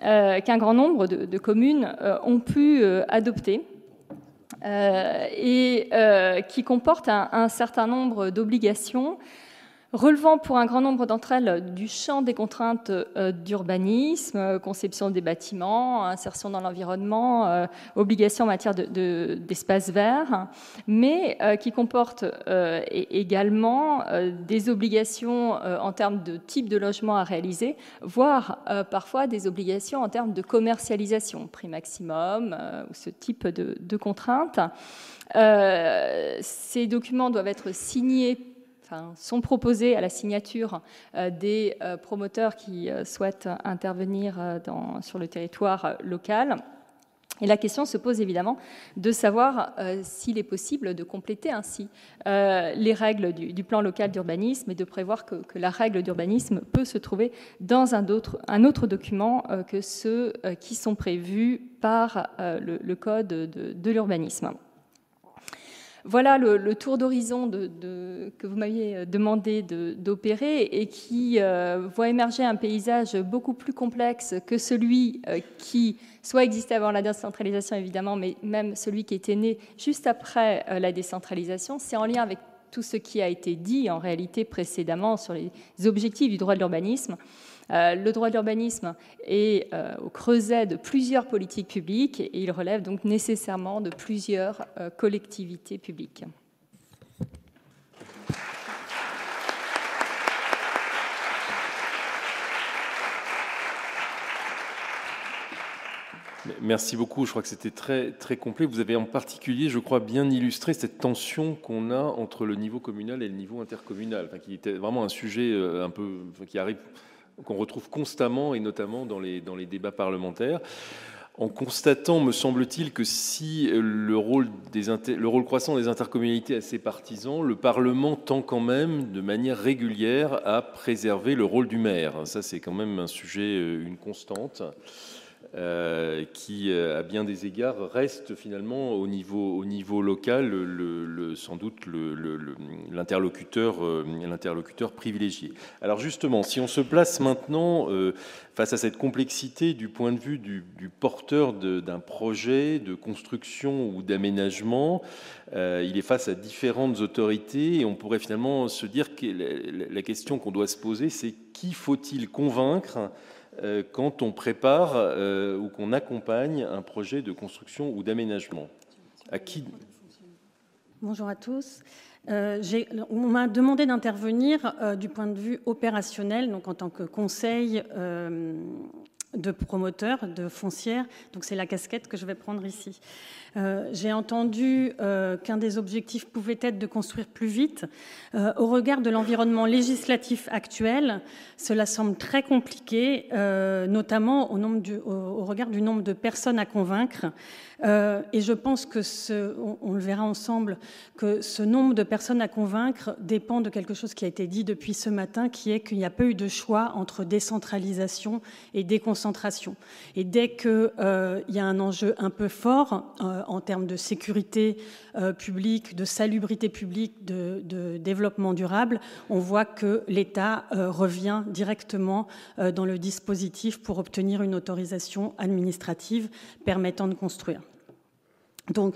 euh, qu'un grand nombre de, communes ont pu adopter. Et qui comportent un certain nombre d'obligations relevant pour un grand nombre d'entre elles du champ des contraintes euh, d'urbanisme, conception des bâtiments, insertion dans l'environnement, euh, obligations en matière d'espace vert, mais euh, qui comportent également des obligations en termes de type de logement à réaliser, voire parfois des obligations en termes de commercialisation, prix maximum, ou ce type de, de contraintes. ces documents doivent être signés sont proposés à la signature euh, des euh, promoteurs qui euh, souhaitent intervenir sur le territoire local. Et la question se pose évidemment de savoir s'il est possible de compléter ainsi les règles du, plan local d'urbanisme et de prévoir que, la règle d'urbanisme peut se trouver dans un autre, un autre document que ceux qui sont prévus par le, code de l'urbanisme. Voilà le, tour d'horizon que vous m'aviez euh, demandé d'opérer et qui euh, voit émerger un paysage beaucoup plus complexe que celui euh, qui soit existait avant la décentralisation évidemment, mais même celui qui était né juste après la décentralisation. C'est en lien avec tout ce qui a été dit en réalité précédemment sur les objectifs du droit de l'urbanisme. Euh, le droit de l'urbanisme est euh, au creuset de plusieurs politiques publiques et il relève donc nécessairement de plusieurs euh, collectivités publiques. Merci beaucoup. Je crois que c'était très, très complet. Vous avez en particulier, je crois, bien illustré cette tension qu'on a entre le niveau communal et le niveau intercommunal, qui était vraiment un sujet un peu qui arrive qu'on retrouve constamment et notamment dans les, dans les débats parlementaires en constatant, me semble-t-il, que si le rôle, croissant des intercommunalités est assez partisan, le Parlement tend quand même de manière régulière à préserver le rôle du maire. Ça, c'est quand même un sujet, euh, une constante. Euh, qui, euh, à bien des égards, reste finalement au niveau, au niveau local sans doute l'interlocuteur euh, l'interlocuteur privilégié. Alors justement, si on se place maintenant face à cette complexité du point de vue du, porteur d'un projet de construction ou d'aménagement, il est face à différentes autorités et on pourrait finalement se dire que la question qu'on doit se poser, c'est qui faut-il convaincre quand on prépare euh, ou qu'on accompagne un projet de construction ou d'aménagement Bonjour à tous. Euh, on m'a demandé d'intervenir du point de vue opérationnel, donc en tant que conseil de promoteur, de foncière. Donc c'est la casquette que je vais prendre ici. Euh, j'ai entendu euh, qu'un des objectifs pouvait être de construire plus vite. Euh, au regard de l'environnement législatif actuel, cela semble très compliqué, notamment au, regard du nombre de personnes à convaincre. et je pense que on, le verra ensemble, que ce nombre de personnes à convaincre dépend de quelque chose qui a été dit depuis ce matin, qui est qu'il n'y a pas eu de choix entre décentralisation et déconcentration. Et dès qu'il y a un enjeu un peu fort, en termes de sécurité euh, publique, de salubrité publique, de, développement durable, on voit que l'État euh, revient directement dans le dispositif pour obtenir une autorisation administrative permettant de construire. Donc,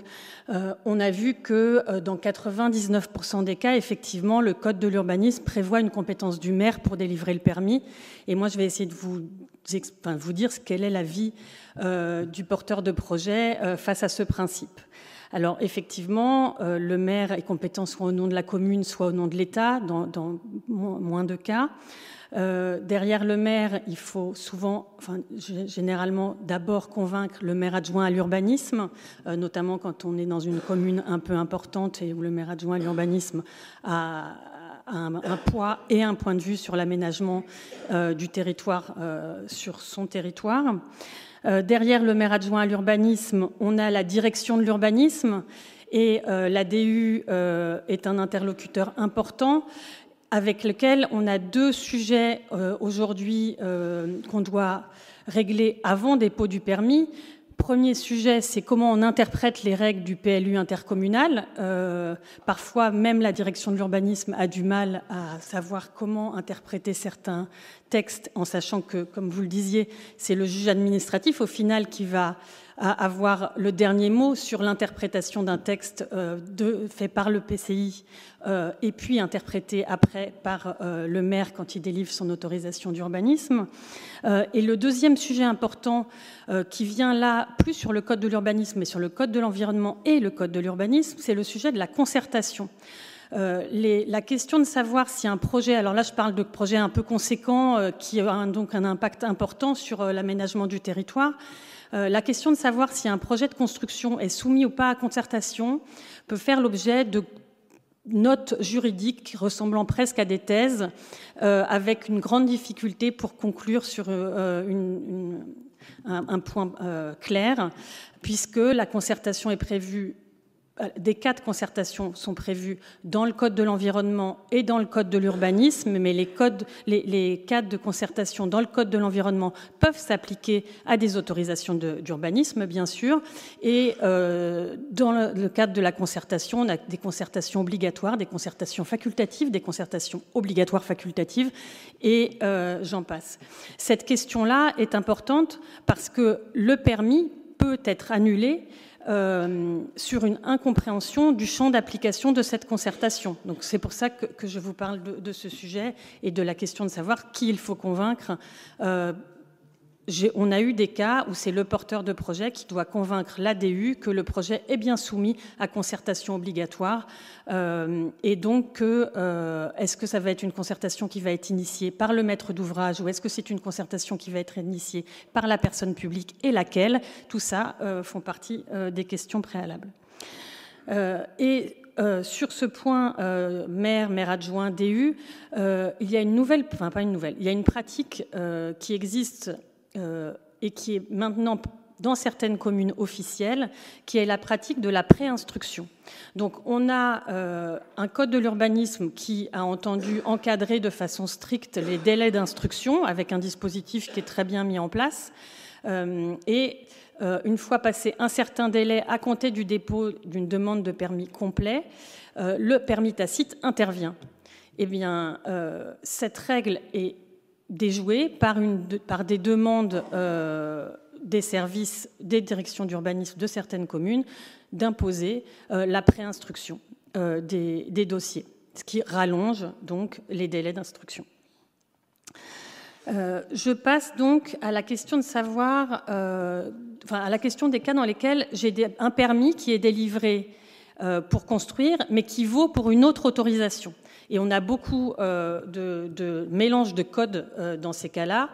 on a vu que dans 99% des cas, effectivement, le Code de l'urbanisme prévoit une compétence du maire pour délivrer le permis. Et moi, je vais essayer de vous, dire quelle est la vie euh, du porteur de projet euh, face à ce principe. Alors effectivement, euh, le maire est compétent soit au nom de la commune, soit au nom de l'État, dans, moins de cas. Derrière le maire, il faut souvent, généralement, d'abord convaincre le maire adjoint à l'urbanisme, notamment quand on est dans une commune un peu importante et où le maire adjoint à l'urbanisme a, un, poids et un point de vue sur l'aménagement du territoire sur son territoire. Euh, derrière le maire adjoint à l'urbanisme, on a la direction de l'urbanisme. Et l'ADU est un interlocuteur important avec lequel on a deux sujets aujourd'hui qu'on doit régler avant dépôt du permis. Premier sujet, c'est comment on interprète les règles du PLU intercommunal. Euh, parfois, même la direction de l'urbanisme a du mal à savoir comment interpréter certains textes, en sachant que, comme vous le disiez, c'est le juge administratif au final qui va avoir le dernier mot sur l'interprétation d'un texte euh, fait par le PCI euh, et puis interprété après par euh, le maire quand il délivre son autorisation d'urbanisme. et le deuxième sujet important qui vient là, plus sur le code de l'urbanisme, mais sur le code de l'environnement et le code de l'urbanisme, c'est le sujet de la concertation. la question de savoir si un projet, alors là je parle de projet un peu conséquent qui a donc un impact important sur l'aménagement du territoire, la question de savoir si un projet de construction est soumis ou pas à concertation peut faire l'objet de notes juridiques ressemblant presque à des thèses, euh, avec une grande difficulté pour conclure sur euh, un, point clair, puisque la concertation est prévue euh, des cas de concertation sont prévus dans le Code de l'environnement et dans le Code de l'urbanisme, mais les, codes, cas de concertation dans le Code de l'environnement peuvent s'appliquer à des autorisations d'urbanisme, bien sûr. Et euh, dans le, cadre de la concertation, on a des concertations obligatoires, des concertations facultatives, des concertations obligatoires facultatives, et euh, j'en passe. Cette question-là est importante parce que le permis peut être annulé euh, sur une incompréhension du champ d'application de cette concertation. Donc c'est pour ça que, je vous parle de, ce sujet et de la question de savoir qui il faut convaincre. Euh, on a eu des cas où c'est le porteur de projet qui doit convaincre l'ADU que le projet est bien soumis à concertation obligatoire. Euh, et donc, euh, est-ce que ça va être une concertation qui va être initiée par le maître d'ouvrage ou est-ce que c'est une concertation qui va être initiée par la personne publique et laquelle? Tout ça euh, font partie des questions préalables. et sur ce point, maire, maire adjoint, DU, il y a une nouvelle, enfin pas une nouvelle, il y a une pratique qui existe et qui est maintenant dans certaines communes officielles, qui est la pratique de la préinstruction. Donc on a euh, un code de l'urbanisme qui a entendu encadrer de façon stricte les délais d'instruction avec un dispositif qui est très bien mis en place. Euh, et une fois passé un certain délai à compter du dépôt d'une demande de permis complet, le permis tacite intervient. Eh bien, cette règle est déjoué par, une, par des demandes euh, des services des directions d'urbanisme de certaines communes d'imposer euh, la préinstruction euh, des, des, dossiers, ce qui rallonge donc les délais d'instruction. je passe donc à la question de savoir, enfin, à la question des cas dans lesquels j'ai un permis qui est délivré pour construire, mais qui vaut pour une autre autorisation. Et on a beaucoup euh, de, mélange de codes euh, dans ces cas-là.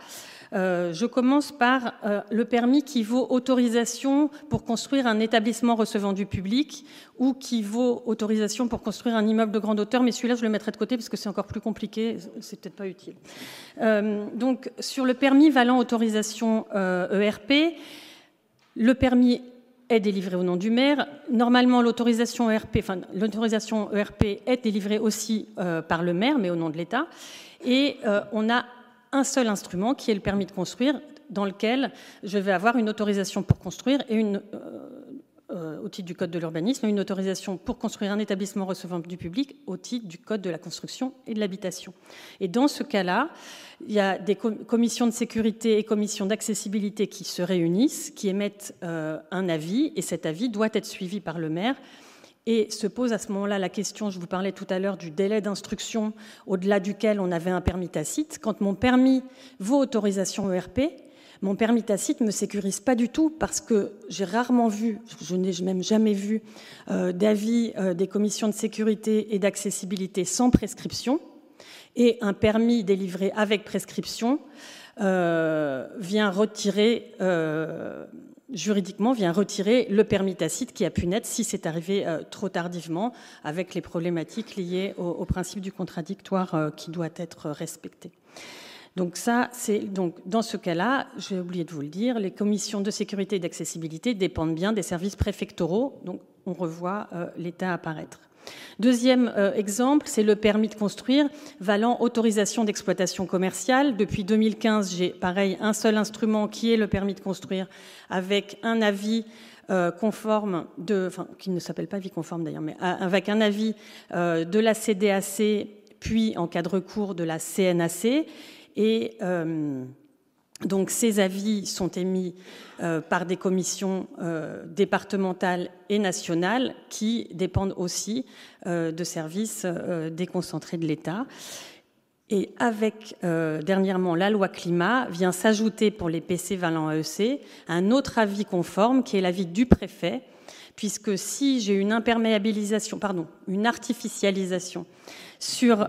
Euh, je commence par le permis qui vaut autorisation pour construire un établissement recevant du public ou qui vaut autorisation pour construire un immeuble de grande hauteur, mais celui-là je le mettrai de côté parce que c'est encore plus compliqué, c'est peut-être pas utile. donc sur le permis valant autorisation ERP, e le permis est délivrée au nom du maire. Normalement, l'autorisation ERP, l'autorisation ERP est délivrée aussi euh, par le maire, mais au nom de l'État. Et euh, on a un seul instrument qui est le permis de construire, dans lequel je vais avoir une autorisation pour construire et une, euh, au titre du Code de l'urbanisme, une autorisation pour construire un établissement recevant du public au titre du Code de la construction et de l'habitation. Et dans ce cas-là, il y a des commissions de sécurité et commissions d'accessibilité qui se réunissent, qui émettent euh, un avis, et cet avis doit être suivi par le maire. Et se pose à ce moment-là la question, je vous parlais tout à l'heure du délai d'instruction au-delà duquel on avait un permis tacite. Quand mon permis vaut autorisation ERP, mon permis tacite ne me sécurise pas du tout parce que j'ai rarement vu, je n'ai même jamais vu euh, d'avis euh, des commissions de sécurité et d'accessibilité sans prescription et un permis délivré avec prescription euh, vient retirer juridiquement vient retirer le permis tacite qui a pu naître si c'est arrivé trop tardivement avec les problématiques liées au, principe du contradictoire qui doit être respecté. Donc ça, c'est donc dans ce cas-là, j'ai oublié de vous le dire, les commissions de sécurité et d'accessibilité dépendent bien des services préfectoraux. Donc on revoit l'État apparaître. Deuxième exemple, c'est le permis de construire valant autorisation d'exploitation commerciale. Depuis 2015, j'ai pareil un seul instrument qui est le permis de construire avec un avis conforme de, enfin, qui ne s'appelle pas vie conforme d'ailleurs, mais avec un avis de la CDAC, puis en cas de recours de la CNAC. Et euh, donc ces avis sont émis euh, par des commissions euh, départementales et nationales qui dépendent aussi de services déconcentrés de l'État. Et avec dernièrement la loi climat vient s'ajouter pour les PC valant AEC un autre avis conforme qui est l'avis du préfet, puisque si j'ai une imperméabilisation, pardon, une artificialisation sur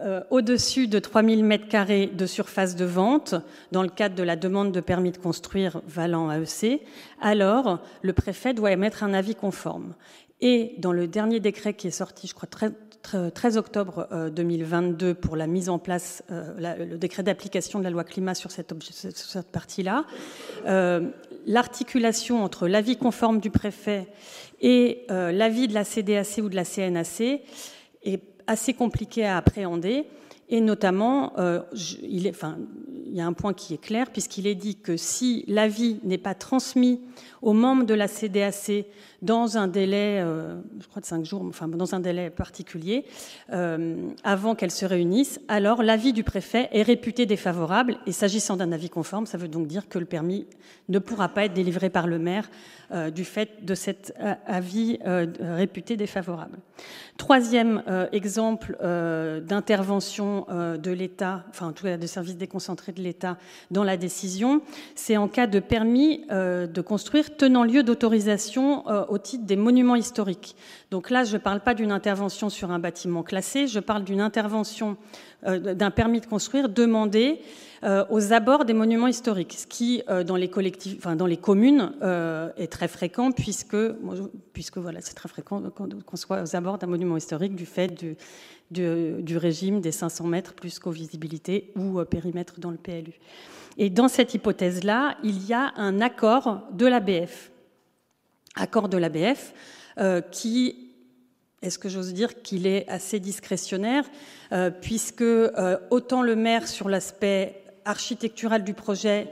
euh, au-dessus de 3000 m2 de surface de vente dans le cadre de la demande de permis de construire valant AEC, alors le préfet doit émettre un avis conforme. Et dans le dernier décret qui est sorti, je crois, 13 octobre 2022 euh, pour la mise en place, euh, le décret d'application de la loi climat sur cette, cette partie-là, l'articulation entre l'avis conforme du préfet et l'avis de la CDAC ou de la CNAC assez compliqué à appréhender. Et notamment, euh, il, est, enfin, il y a un point qui est clair, puisqu'il est dit que si l'avis n'est pas transmis aux membres de la CDAC dans un délai, euh, je crois de cinq jours, enfin dans un délai particulier, euh, avant qu'elles se réunissent, alors l'avis du préfet est réputé défavorable. Et s'agissant d'un avis conforme, ça veut donc dire que le permis ne pourra pas être délivré par le maire euh, du fait de cet avis réputé défavorable. Troisième exemple d'intervention de l'État, enfin en tout cas de services déconcentrés de l'État dans la décision, c'est en cas de permis de construire tenant lieu d'autorisation au titre des monuments historiques. Donc là, je ne parle pas d'une intervention sur un bâtiment classé, je parle d'une intervention d'un permis de construire demandé euh, aux abords des monuments historiques, ce qui, euh, dans les, communes, euh, est très fréquent, puisque, voilà, c'est très fréquent qu'on soit aux abords d'un monument historique du fait du, régime des 500 mètres plus co-visibilité ou périmètre dans le PLU. Et dans cette hypothèse-là, il y a un accord de l'ABF. Accord de l'ABF qui est-ce que j'ose dire qu'il est assez discrétionnaire, puisque autant le maire sur l'aspect architectural du projet,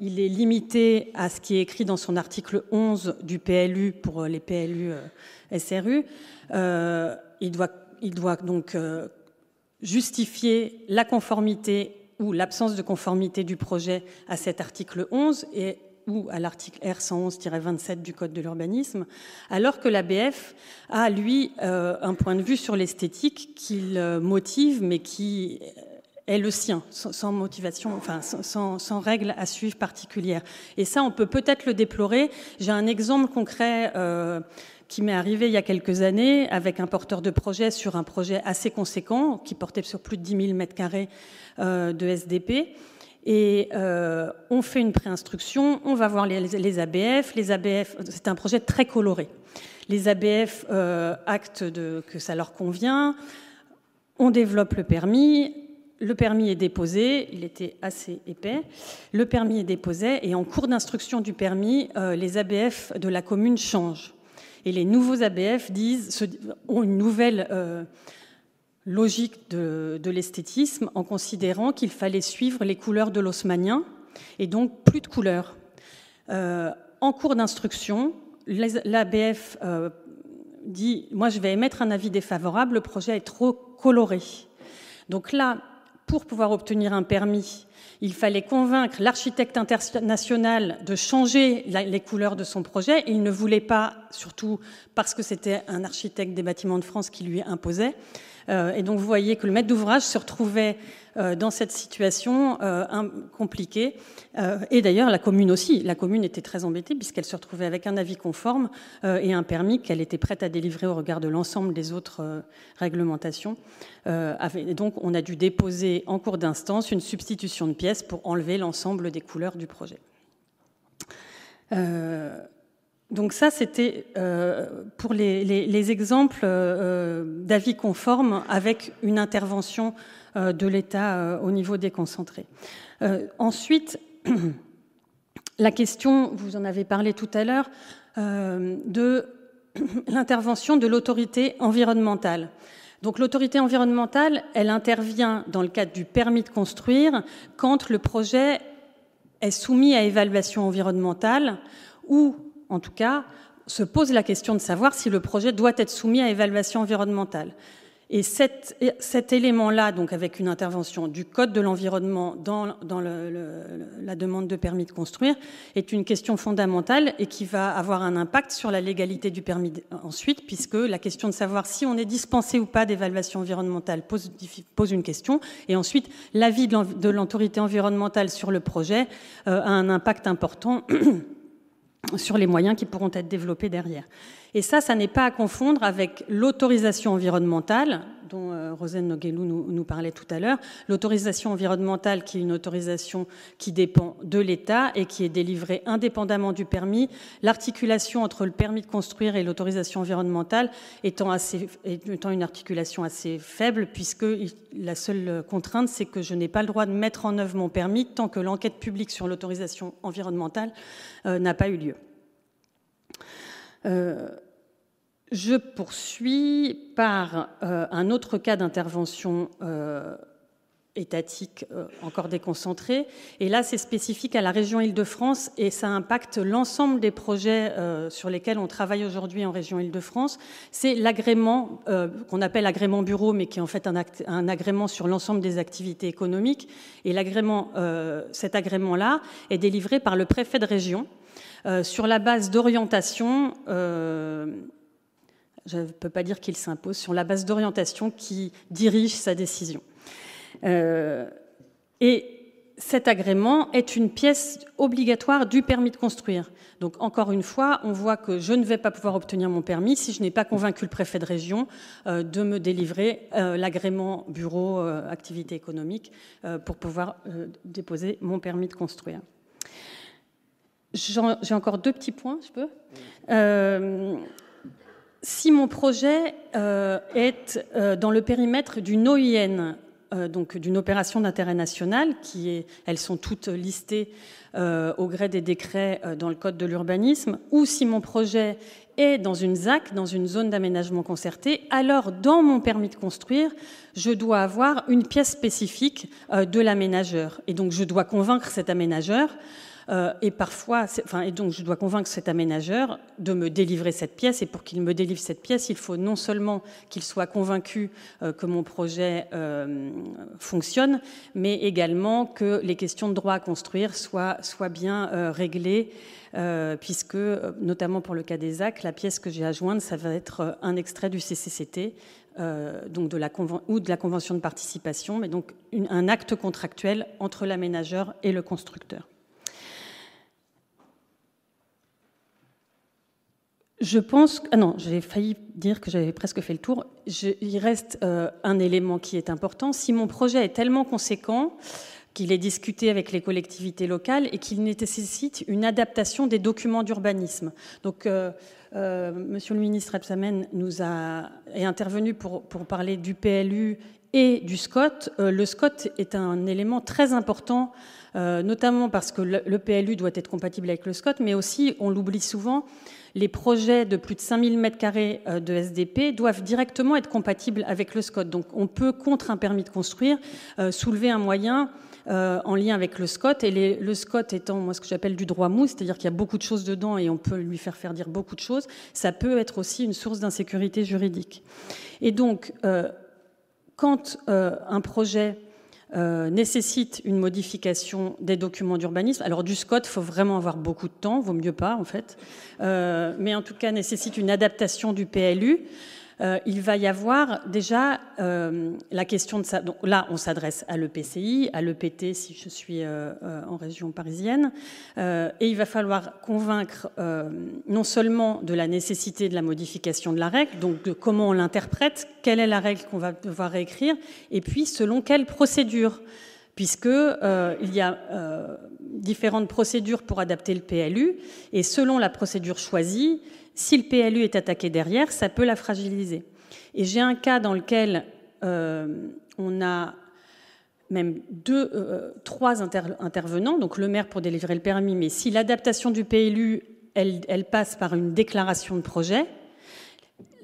il est limité à ce qui est écrit dans son article 11 du PLU pour les PLU euh, SRU. Euh, il, doit, donc euh, justifier la conformité ou l'absence de conformité du projet à cet article 11 et ou à l'article R111-27 du Code de l'urbanisme, alors que l'ABF a, lui, un point de vue sur l'esthétique qu'il motive, mais qui est le sien, sans motivation, enfin sans, sans règles à suivre particulières. Et ça, on peut peut-être le déplorer. J'ai un exemple concret euh, qui m'est arrivé il y a quelques années avec un porteur de projet sur un projet assez conséquent qui portait sur plus de 10 000 mètres carrés euh, de SDP. Et euh, on fait une préinstruction, on va voir les, ABF. Les ABF, c'est un projet très coloré. Les ABF euh, actent que ça leur convient. On développe le permis, le permis est déposé, il était assez épais. Le permis est déposé et en cours d'instruction du permis, les ABF de la commune changent. Et les nouveaux ABF disent, ont une nouvelle euh, logique de, l'esthétisme en considérant qu'il fallait suivre les couleurs de l'osmanien et donc plus de couleurs. Euh, en cours d'instruction, l'ABF dit Moi, je vais émettre un avis défavorable, le projet est trop coloré. Donc là, pour pouvoir obtenir un permis, il fallait convaincre l'architecte international de changer les couleurs de son projet. Il ne voulait pas, surtout parce que c'était un architecte des bâtiments de France qui lui imposait. Euh, et donc vous voyez que le maître d'ouvrage se retrouvait euh, dans cette situation euh, compliquée. et d'ailleurs, la commune aussi. La commune était très embêtée puisqu'elle se retrouvait avec un avis conforme et un permis qu'elle était prête à délivrer au regard de l'ensemble des autres réglementations. et donc, on a dû déposer en cours d'instance une substitution de pièces pour enlever l'ensemble des couleurs du projet. Donc ça, c'était euh, pour les, exemples euh, d'avis conformes avec une intervention euh, de l'État au niveau déconcentré. ensuite, la question, vous en avez parlé tout à l'heure, de l'intervention de l'autorité environnementale. Donc l'autorité environnementale, elle intervient dans le cadre du permis de construire quand le projet est soumis à évaluation environnementale ou, en tout cas, se pose la question de savoir si le projet doit être soumis à évaluation environnementale. Et cet, élément-là, donc avec une intervention du Code de l'environnement dans, la demande de permis de construire, est une question fondamentale et qui va avoir un impact sur la légalité du permis ensuite, puisque la question de savoir si on est dispensé ou pas d'évaluation environnementale pose, pose, une question, et ensuite l'avis de l'autorité environnementale sur le projet euh, a un impact important sur les moyens qui pourront être développés derrière. Et ça, ça n'est pas à confondre avec l'autorisation environnementale, dont euh, Rosane Noguelou nous, parlait tout à l'heure. L'autorisation environnementale, qui est une autorisation qui dépend de l'État et qui est délivrée indépendamment du permis. L'articulation entre le permis de construire et l'autorisation environnementale étant, assez, étant une articulation assez faible, puisque la seule contrainte, c'est que je n'ai pas le droit de mettre en œuvre mon permis tant que l'enquête publique sur l'autorisation environnementale euh, n'a pas eu lieu. Euh, je poursuis par euh, un autre cas d'intervention euh, étatique encore déconcentré. Et là, c'est spécifique à la région Île-de-France et ça impacte l'ensemble des projets sur lesquels on travaille aujourd'hui en région Île-de-France. C'est l'agrément qu'on appelle agrément bureau, mais qui est en fait un, agrément sur l'ensemble des activités économiques. Et cet agrément-là est délivré par le préfet de région euh, sur la base d'orientation, euh, je ne peux pas dire qu'il s'impose, sur la base d'orientation qui dirige sa décision. Euh, et cet agrément est une pièce obligatoire du permis de construire. Donc encore une fois, on voit que je ne vais pas pouvoir obtenir mon permis si je n'ai pas convaincu le préfet de région de me délivrer l'agrément bureau activité économique pour pouvoir déposer mon permis de construire. J'ai encore deux petits points, je peux? Euh, si mon projet euh, est euh, dans le périmètre d'une OIN, donc d'une opération d'intérêt national, qui est, elles sont toutes listées au gré des décrets dans le code de l'urbanisme, ou si mon projet est dans une ZAC, dans une zone d'aménagement concerté, alors dans mon permis de construire, je dois avoir une pièce spécifique de l'aménageur. Et donc je dois convaincre cet aménageur euh, et parfois, enfin, et donc je dois convaincre cet aménageur de me délivrer cette pièce. Et pour qu'il me délivre cette pièce, il faut non seulement qu'il soit convaincu euh, que mon projet euh, fonctionne, mais également que les questions de droit à construire soient, bien réglées. puisque, notamment pour le cas des AC, la pièce que j'ai à joindre, ça va être un extrait du CCCT, donc de la ou de la convention de participation, mais donc un acte contractuel entre l'aménageur et le constructeur. Je pense. Ah non, j'ai failli dire que j'avais presque fait le tour. il reste euh, un élément qui est important. Si mon projet est tellement conséquent qu'il est discuté avec les collectivités locales et qu'il nécessite une adaptation des documents d'urbanisme. Donc, euh, euh, Monsieur le ministre Absamen nous a est intervenu pour, pour parler du PLU et du SCOT. le SCOT est un élément très important, notamment parce que le, PLU doit être compatible avec le SCOT, mais aussi, on l'oublie souvent, les projets de plus de 5000 m2 euh, de SDP doivent directement être compatibles avec le SCOT. Donc on peut, contre un permis de construire, euh, soulever un moyen euh, en lien avec le SCOT, et le SCOT étant moi ce que j'appelle du droit mou, c'est-à-dire qu'il y a beaucoup de choses dedans et on peut lui faire faire dire beaucoup de choses, ça peut être aussi une source d'insécurité juridique. Et donc, quand un projet euh, nécessite une modification des documents d'urbanisme. Alors du SCOT, il faut vraiment avoir beaucoup de temps, vaut mieux pas en fait, euh, mais en tout cas nécessite une adaptation du PLU. Euh, il va y avoir déjà euh, la question de ça. Donc là, on s'adresse à l'EPCI, à l'EPT si je suis euh, en région parisienne, et il va falloir convaincre non seulement de la nécessité de la modification de la règle, donc de comment on l'interprète, quelle est la règle qu'on va devoir réécrire, et puis selon quelle procédure puisque il y a différentes procédures pour adapter le PLU, et selon la procédure choisie, si le PLU est attaqué derrière, ça peut la fragiliser. Et j'ai un cas dans lequel euh, on a même deux, euh, trois intervenants, donc le maire pour délivrer le permis, mais si l'adaptation du PLU, elle, passe par une déclaration de projet,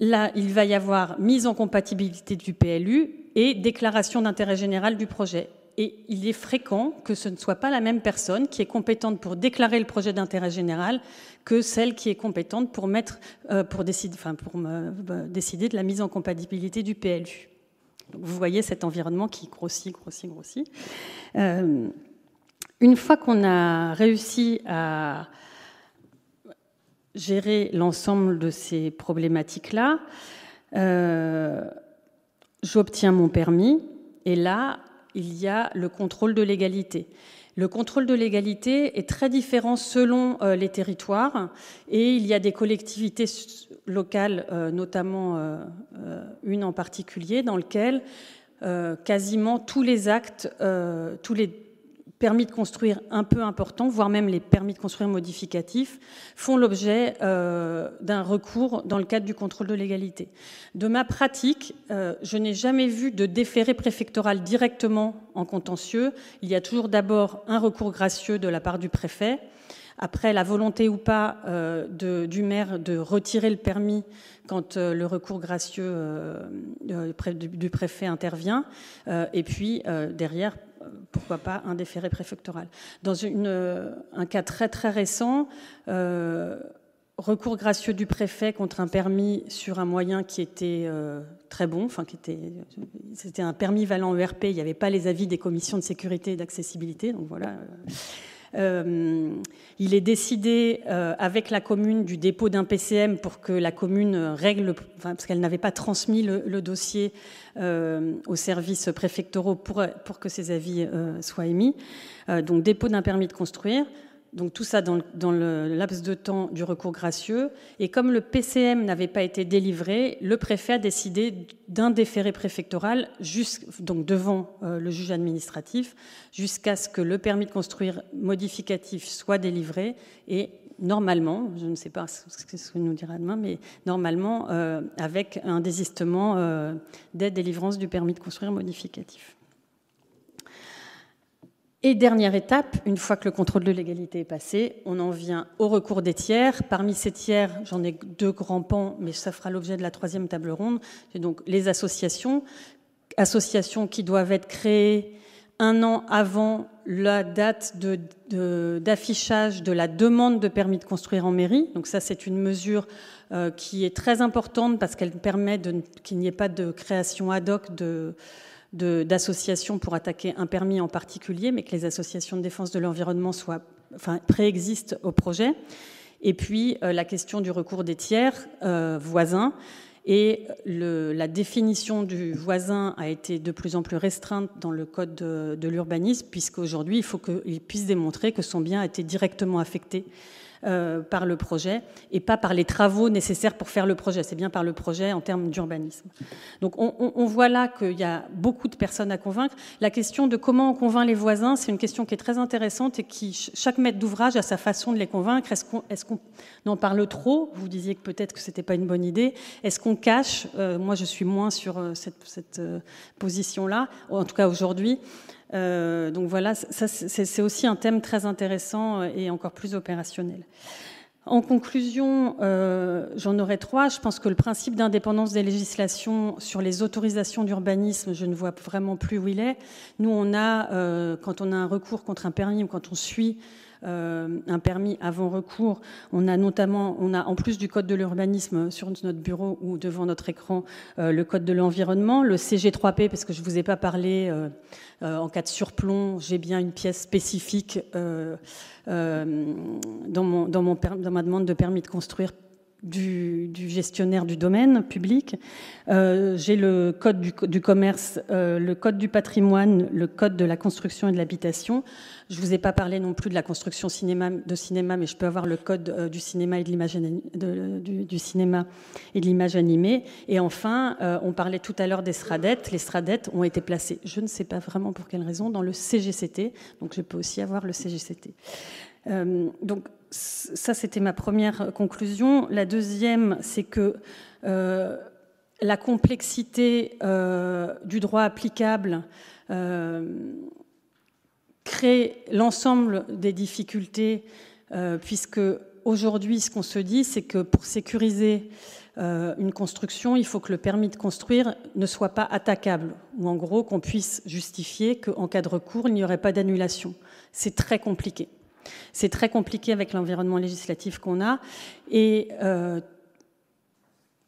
là, il va y avoir mise en compatibilité du PLU et déclaration d'intérêt général du projet. Et il est fréquent que ce ne soit pas la même personne qui est compétente pour déclarer le projet d'intérêt général que celle qui est compétente pour, euh, décider de la mise en compatibilité du PLU. vous voyez cet environnement qui grossit, grossit, grossit. Euh, une fois qu'on a réussi à gérer l'ensemble de ces problématiques-là, euh, j'obtiens mon permis et là, il y a le contrôle de légalité. Le contrôle de légalité est très différent selon euh, les territoires et il y a des collectivités locales, euh, notamment une en particulier, dans lesquelles quasiment tous les actes, tous les permis de construire un peu importants, voire même les permis de construire modificatifs, font l'objet euh, d'un recours dans le cadre du contrôle de légalité. De ma pratique, euh, je n'ai jamais vu de déféré préfectoral directement en contentieux. Il y a toujours d'abord un recours gracieux de la part du préfet. Après, la volonté ou pas euh, du maire de retirer le permis quand le recours gracieux du, préfet intervient. et puis, derrière, pourquoi pas un déféré préfectoral. Dans euh, un cas très très récent, euh, recours gracieux du préfet contre un permis sur un moyen qui était euh, très bon, enfin qui était, c'était un permis valant ERP, il n'y avait pas les avis des commissions de sécurité et d'accessibilité, donc voilà. Il est décidé euh, avec la commune du dépôt d'un PCM pour que la commune règle, parce qu'elle n'avait pas transmis le, dossier euh, aux services préfectoraux pour que ces avis soient émis. donc dépôt d'un permis de construire. Donc tout ça dans, le laps de temps du recours gracieux. Et comme le PCM n'avait pas été délivré, le préfet a décidé d'un déféré préfectoral donc devant euh, le juge administratif jusqu'à ce que le permis de construire modificatif soit délivré. Et normalement, je ne sais pas ce que nous dira demain, mais normalement euh, avec un désistement euh, dès délivrance du permis de construire modificatif. Et dernière étape, une fois que le contrôle de légalité est passé, on en vient au recours des tiers. Parmi ces tiers, j'en ai deux grands pans, mais ça fera l'objet de la troisième table ronde. C'est donc les associations, associations qui doivent être créées un an avant la date d'affichage de, la demande de permis de construire en mairie. Donc ça, c'est une mesure euh, qui est très importante parce qu'elle permet qu'il n'y ait pas de création ad hoc de d'associations pour attaquer un permis en particulier, mais que les associations de défense de l'environnement soient, enfin, préexistent au projet. Et puis euh, la question du recours des tiers euh, voisins. Et la définition du voisin a été de plus en plus restreinte dans le code de, de l'urbanisme, puisqu'aujourd'hui, il faut qu'il puisse démontrer que son bien a été directement affecté euh, par le projet et pas par les travaux nécessaires pour faire le projet. C'est bien par le projet en termes d'urbanisme. Donc on, voit là qu'il y a beaucoup de personnes à convaincre. La question de comment on convainc les voisins, c'est une question qui est très intéressante et qui chaque maître d'ouvrage a sa façon de les convaincre. Est-ce qu'on en parle trop? Vous disiez que peut-être que c'était pas une bonne idée. Est-ce qu'on cache? Euh, Moi, je suis moins sur euh, cette position-là, en tout cas aujourd'hui. Euh, donc voilà, c'est aussi un thème très intéressant et encore plus opérationnel. En conclusion, euh, j'en aurai trois. Je pense que le principe d'indépendance des législations sur les autorisations d'urbanisme, je ne vois vraiment plus où il est. Nous, on a, euh, quand on a un recours contre un permis ou quand on suit euh, un permis avant recours. On a notamment, on a en plus du code de l'urbanisme sur notre bureau ou devant notre écran, euh, le code de l'environnement, le CG3P, parce que je vous ai pas parlé euh, en cas de surplomb, j'ai bien une pièce spécifique dans, dans ma demande de permis de construire du, gestionnaire du domaine public. Euh, j'ai le code du, commerce, euh, le code du patrimoine, le code de la construction et de l'habitation. Je vous ai pas parlé non plus de la construction cinéma, de cinéma, mais je peux avoir le code euh, du cinéma et de l'image du, cinéma et de l'image animée. Et enfin, on parlait tout à l'heure des stradettes. Les stradettes ont été placées, je ne sais pas vraiment pour quelle raison, dans le CGCT. Donc je peux aussi avoir le CGCT. donc ça, c'était ma première conclusion. La deuxième, c'est que euh, la complexité euh, du droit applicable euh, crée l'ensemble des difficultés, puisque aujourd'hui, ce qu'on se dit, c'est que pour sécuriser une construction, il faut que le permis de construire ne soit pas attaquable, ou en gros qu'on puisse justifier qu'en cas de recours, il n'y aurait pas d'annulation. C'est très compliqué. C'est très compliqué avec l'environnement législatif qu'on a. Et euh,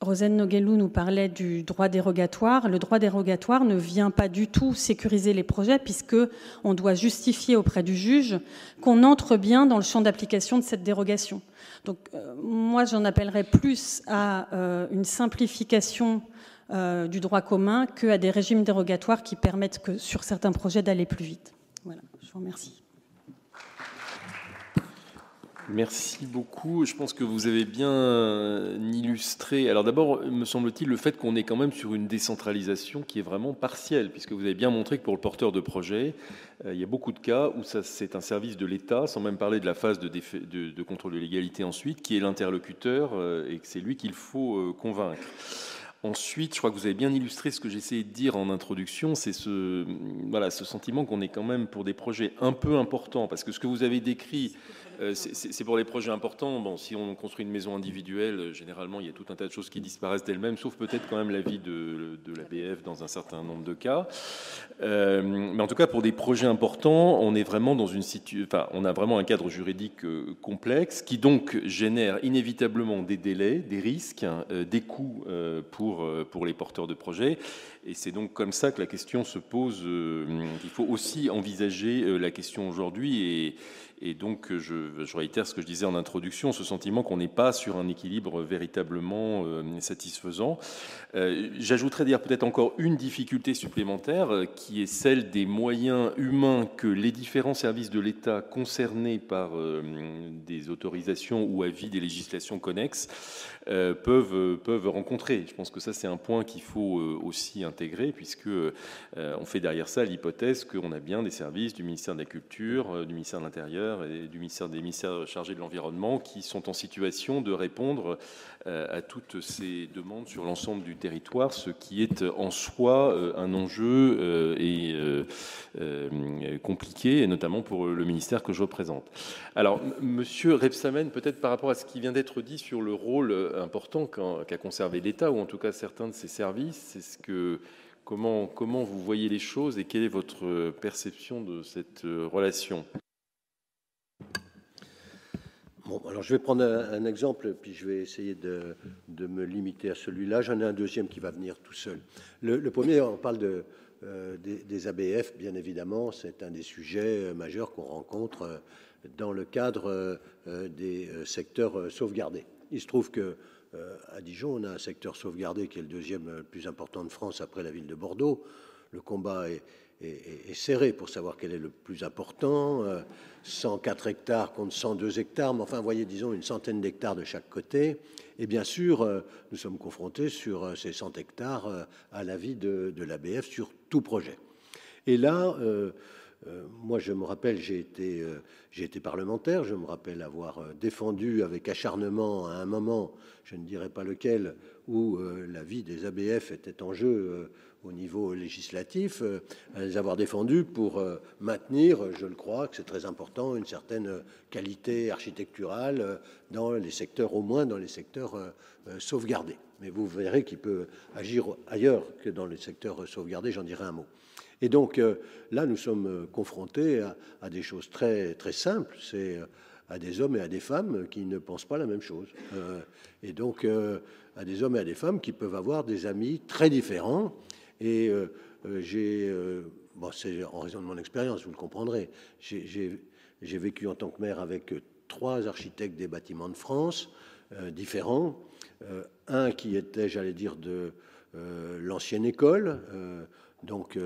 Rosane Noguelou nous parlait du droit dérogatoire. Le droit dérogatoire ne vient pas du tout sécuriser les projets puisque on doit justifier auprès du juge qu'on entre bien dans le champ d'application de cette dérogation. Donc euh, moi j'en appellerais plus à euh, une simplification du droit commun qu'à des régimes dérogatoires qui permettent que sur certains projets d'aller plus vite. Voilà, je vous remercie. Merci beaucoup. Je pense que vous avez bien illustré. Alors d'abord, me semble-t-il, le fait qu'on est quand même sur une décentralisation qui est vraiment partielle, puisque vous avez bien montré que pour le porteur de projet, euh, il y a beaucoup de cas où c'est un service de l'État, sans même parler de la phase de, contrôle de légalité ensuite, qui est l'interlocuteur euh, et que c'est lui qu'il faut euh, convaincre. Ensuite, je crois que vous avez bien illustré ce que j'essayais de dire en introduction, c'est ce, sentiment qu'on est quand même pour des projets un peu importants, parce que ce que vous avez décrit euh, c'est pour les projets importants. Bon, si on construit une maison individuelle, euh, généralement, il y a tout un tas de choses qui disparaissent d'elles-mêmes, sauf peut-être quand même l'avis de, de l'ABF dans un certain nombre de cas. Euh, mais en tout cas, pour des projets importants, on est vraiment dans une situation, enfin, on a vraiment un cadre juridique complexe qui donc génère inévitablement des délais, des risques, hein, des coûts pour, pour les porteurs de projets. Et c'est donc comme ça que la question se pose. Il faut aussi envisager la question aujourd'hui et et donc, je, réitère ce que je disais en introduction, ce sentiment qu'on n'est pas sur un équilibre véritablement euh, satisfaisant. Euh, j'ajouterais dire peut-être encore une difficulté supplémentaire, euh, qui est celle des moyens humains que les différents services de l'État concernés par des autorisations ou avis des législations connexes peuvent, peuvent rencontrer. Je pense que ça, c'est un point qu'il faut aussi intégrer, puisque on fait derrière ça l'hypothèse qu'on a bien des services du ministère de la Culture, du ministère de l'Intérieur, et du ministère des ministères chargés de l'environnement qui sont en situation de répondre euh, à toutes ces demandes sur l'ensemble du territoire, ce qui est en soi euh, un enjeu euh, et compliqué, et notamment pour le ministère que je représente. Alors, Monsieur Repsamen, peut-être par rapport à ce qui vient d'être dit sur le rôle important qu'a conservé l'État, ou en tout cas certains de ses services, c'est ce que Comment, comment, vous voyez les choses et quelle est votre perception de cette relation? Bon, alors je vais prendre un, exemple, puis je vais essayer de, me limiter à celui-là. J'en ai un deuxième qui va venir tout seul. Le, premier, on parle de, euh, des, ABF, bien évidemment, c'est un des sujets euh, majeurs qu'on rencontre euh, dans le cadre des secteurs sauvegardés. Il se trouve que à Dijon, on a un secteur sauvegardé qui est le deuxième le plus important de France après la ville de Bordeaux. Le combat est, est, serré pour savoir quel est le plus important. 104 euh, hectares contre 102 hectares, mais enfin, voyez, disons, une centaine d'hectares de chaque côté. Et bien sûr, euh, nous sommes confrontés sur euh, ces 100 hectares à l'avis de, l'ABF sur tout projet. Et là, moi, je me rappelle, j'ai été, été parlementaire, je me rappelle avoir défendu avec acharnement à un moment, je ne dirais pas lequel, où l'avis des ABF était en jeu au niveau législatif, euh, les avoir défendus pour euh, maintenir, je le crois, que c'est très important, une certaine qualité architecturale euh, dans les secteurs, au moins dans les secteurs sauvegardés. Mais vous verrez qu'il peut agir ailleurs que dans les secteurs sauvegardés, j'en dirai un mot. Et donc là, nous sommes confrontés à, des choses très, très simples. C'est à des hommes et à des femmes qui ne pensent pas la même chose. et donc à des hommes et à des femmes qui peuvent avoir des amis très différents et euh, euh, j'ai, euh, c'est en raison de mon expérience, vous le comprendrez, j'ai vécu en tant que maire avec trois architectes des bâtiments de France différents. un qui était, j'allais dire, de l'ancienne école, donc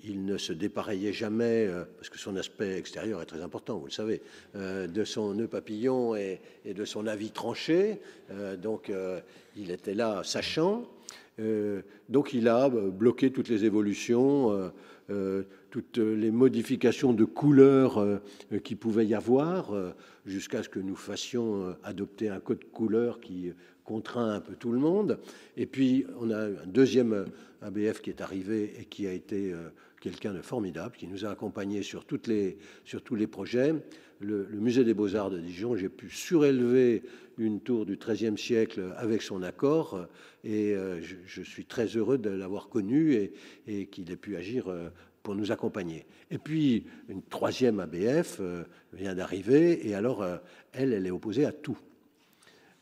il ne se dépareillait jamais, parce que son aspect extérieur est très important, vous le savez, de son nœud papillon et, de son avis tranché. donc il était là sachant. Euh, donc il a euh, bloqué toutes les évolutions toutes les modifications de couleurs qui pouvaient y avoir, jusqu'à ce que nous fassions adopter un code couleur qui contraint un peu tout le monde. Et puis, on a un deuxième ABF qui est arrivé et qui a été quelqu'un de formidable, qui nous a accompagnés sur, les, sur tous les projets. Le, musée des beaux-arts de Dijon, j'ai pu surélever une tour du XIIIe siècle avec son accord, et euh, je, suis très heureux de l'avoir connu et, et qu'il ait pu agir euh, pour nous accompagner. Et puis, une troisième ABF euh, vient d'arriver, et alors, elle, elle est opposée à tout.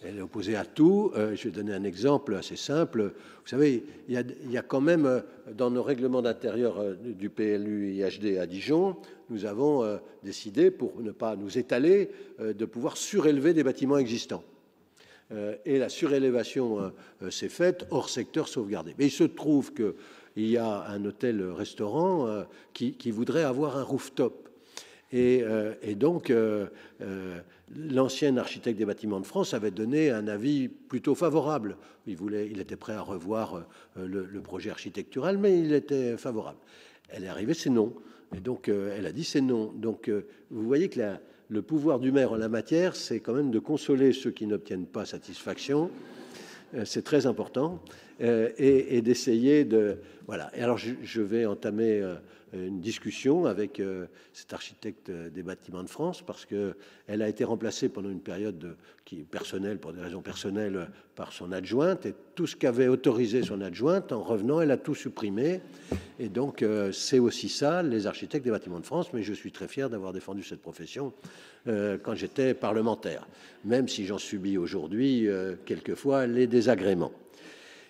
Elle est opposée à tout. Euh, je vais donner un exemple assez simple. Vous savez, il y a, quand même, euh, dans nos règlements d'intérieur euh, du PLU IHD à Dijon, nous avons décidé, pour ne pas nous étaler, de pouvoir surélever des bâtiments existants. Et la surélévation s'est faite hors secteur sauvegardé. Mais il se trouve qu'il y a un hôtel-restaurant qui, qui voudrait avoir un rooftop. Et, et donc, l'ancien architecte des bâtiments de France avait donné un avis plutôt favorable. Il, voulait, il était prêt à revoir euh, le, projet architectural, mais il était favorable. Elle est arrivée, c'est non. Et donc, euh, elle a dit c'est non. Donc, euh, vous voyez que le pouvoir du maire en la matière, c'est quand même de consoler ceux qui n'obtiennent pas satisfaction. c'est très important. et, d'essayer de. Voilà. Et alors, je vais entamer une discussion avec euh, cet architecte des bâtiments de France parce qu'elle a été remplacée pendant une période qui est personnelle, pour des raisons personnelles, par son adjointe. Et tout ce qu'avait autorisé son adjointe, en revenant, elle a tout supprimé. Et donc, euh, c'est aussi ça, les architectes des bâtiments de France. Mais je suis très fier d'avoir défendu cette profession euh, quand j'étais parlementaire, même si j'en subis aujourd'hui quelquefois les désagréments.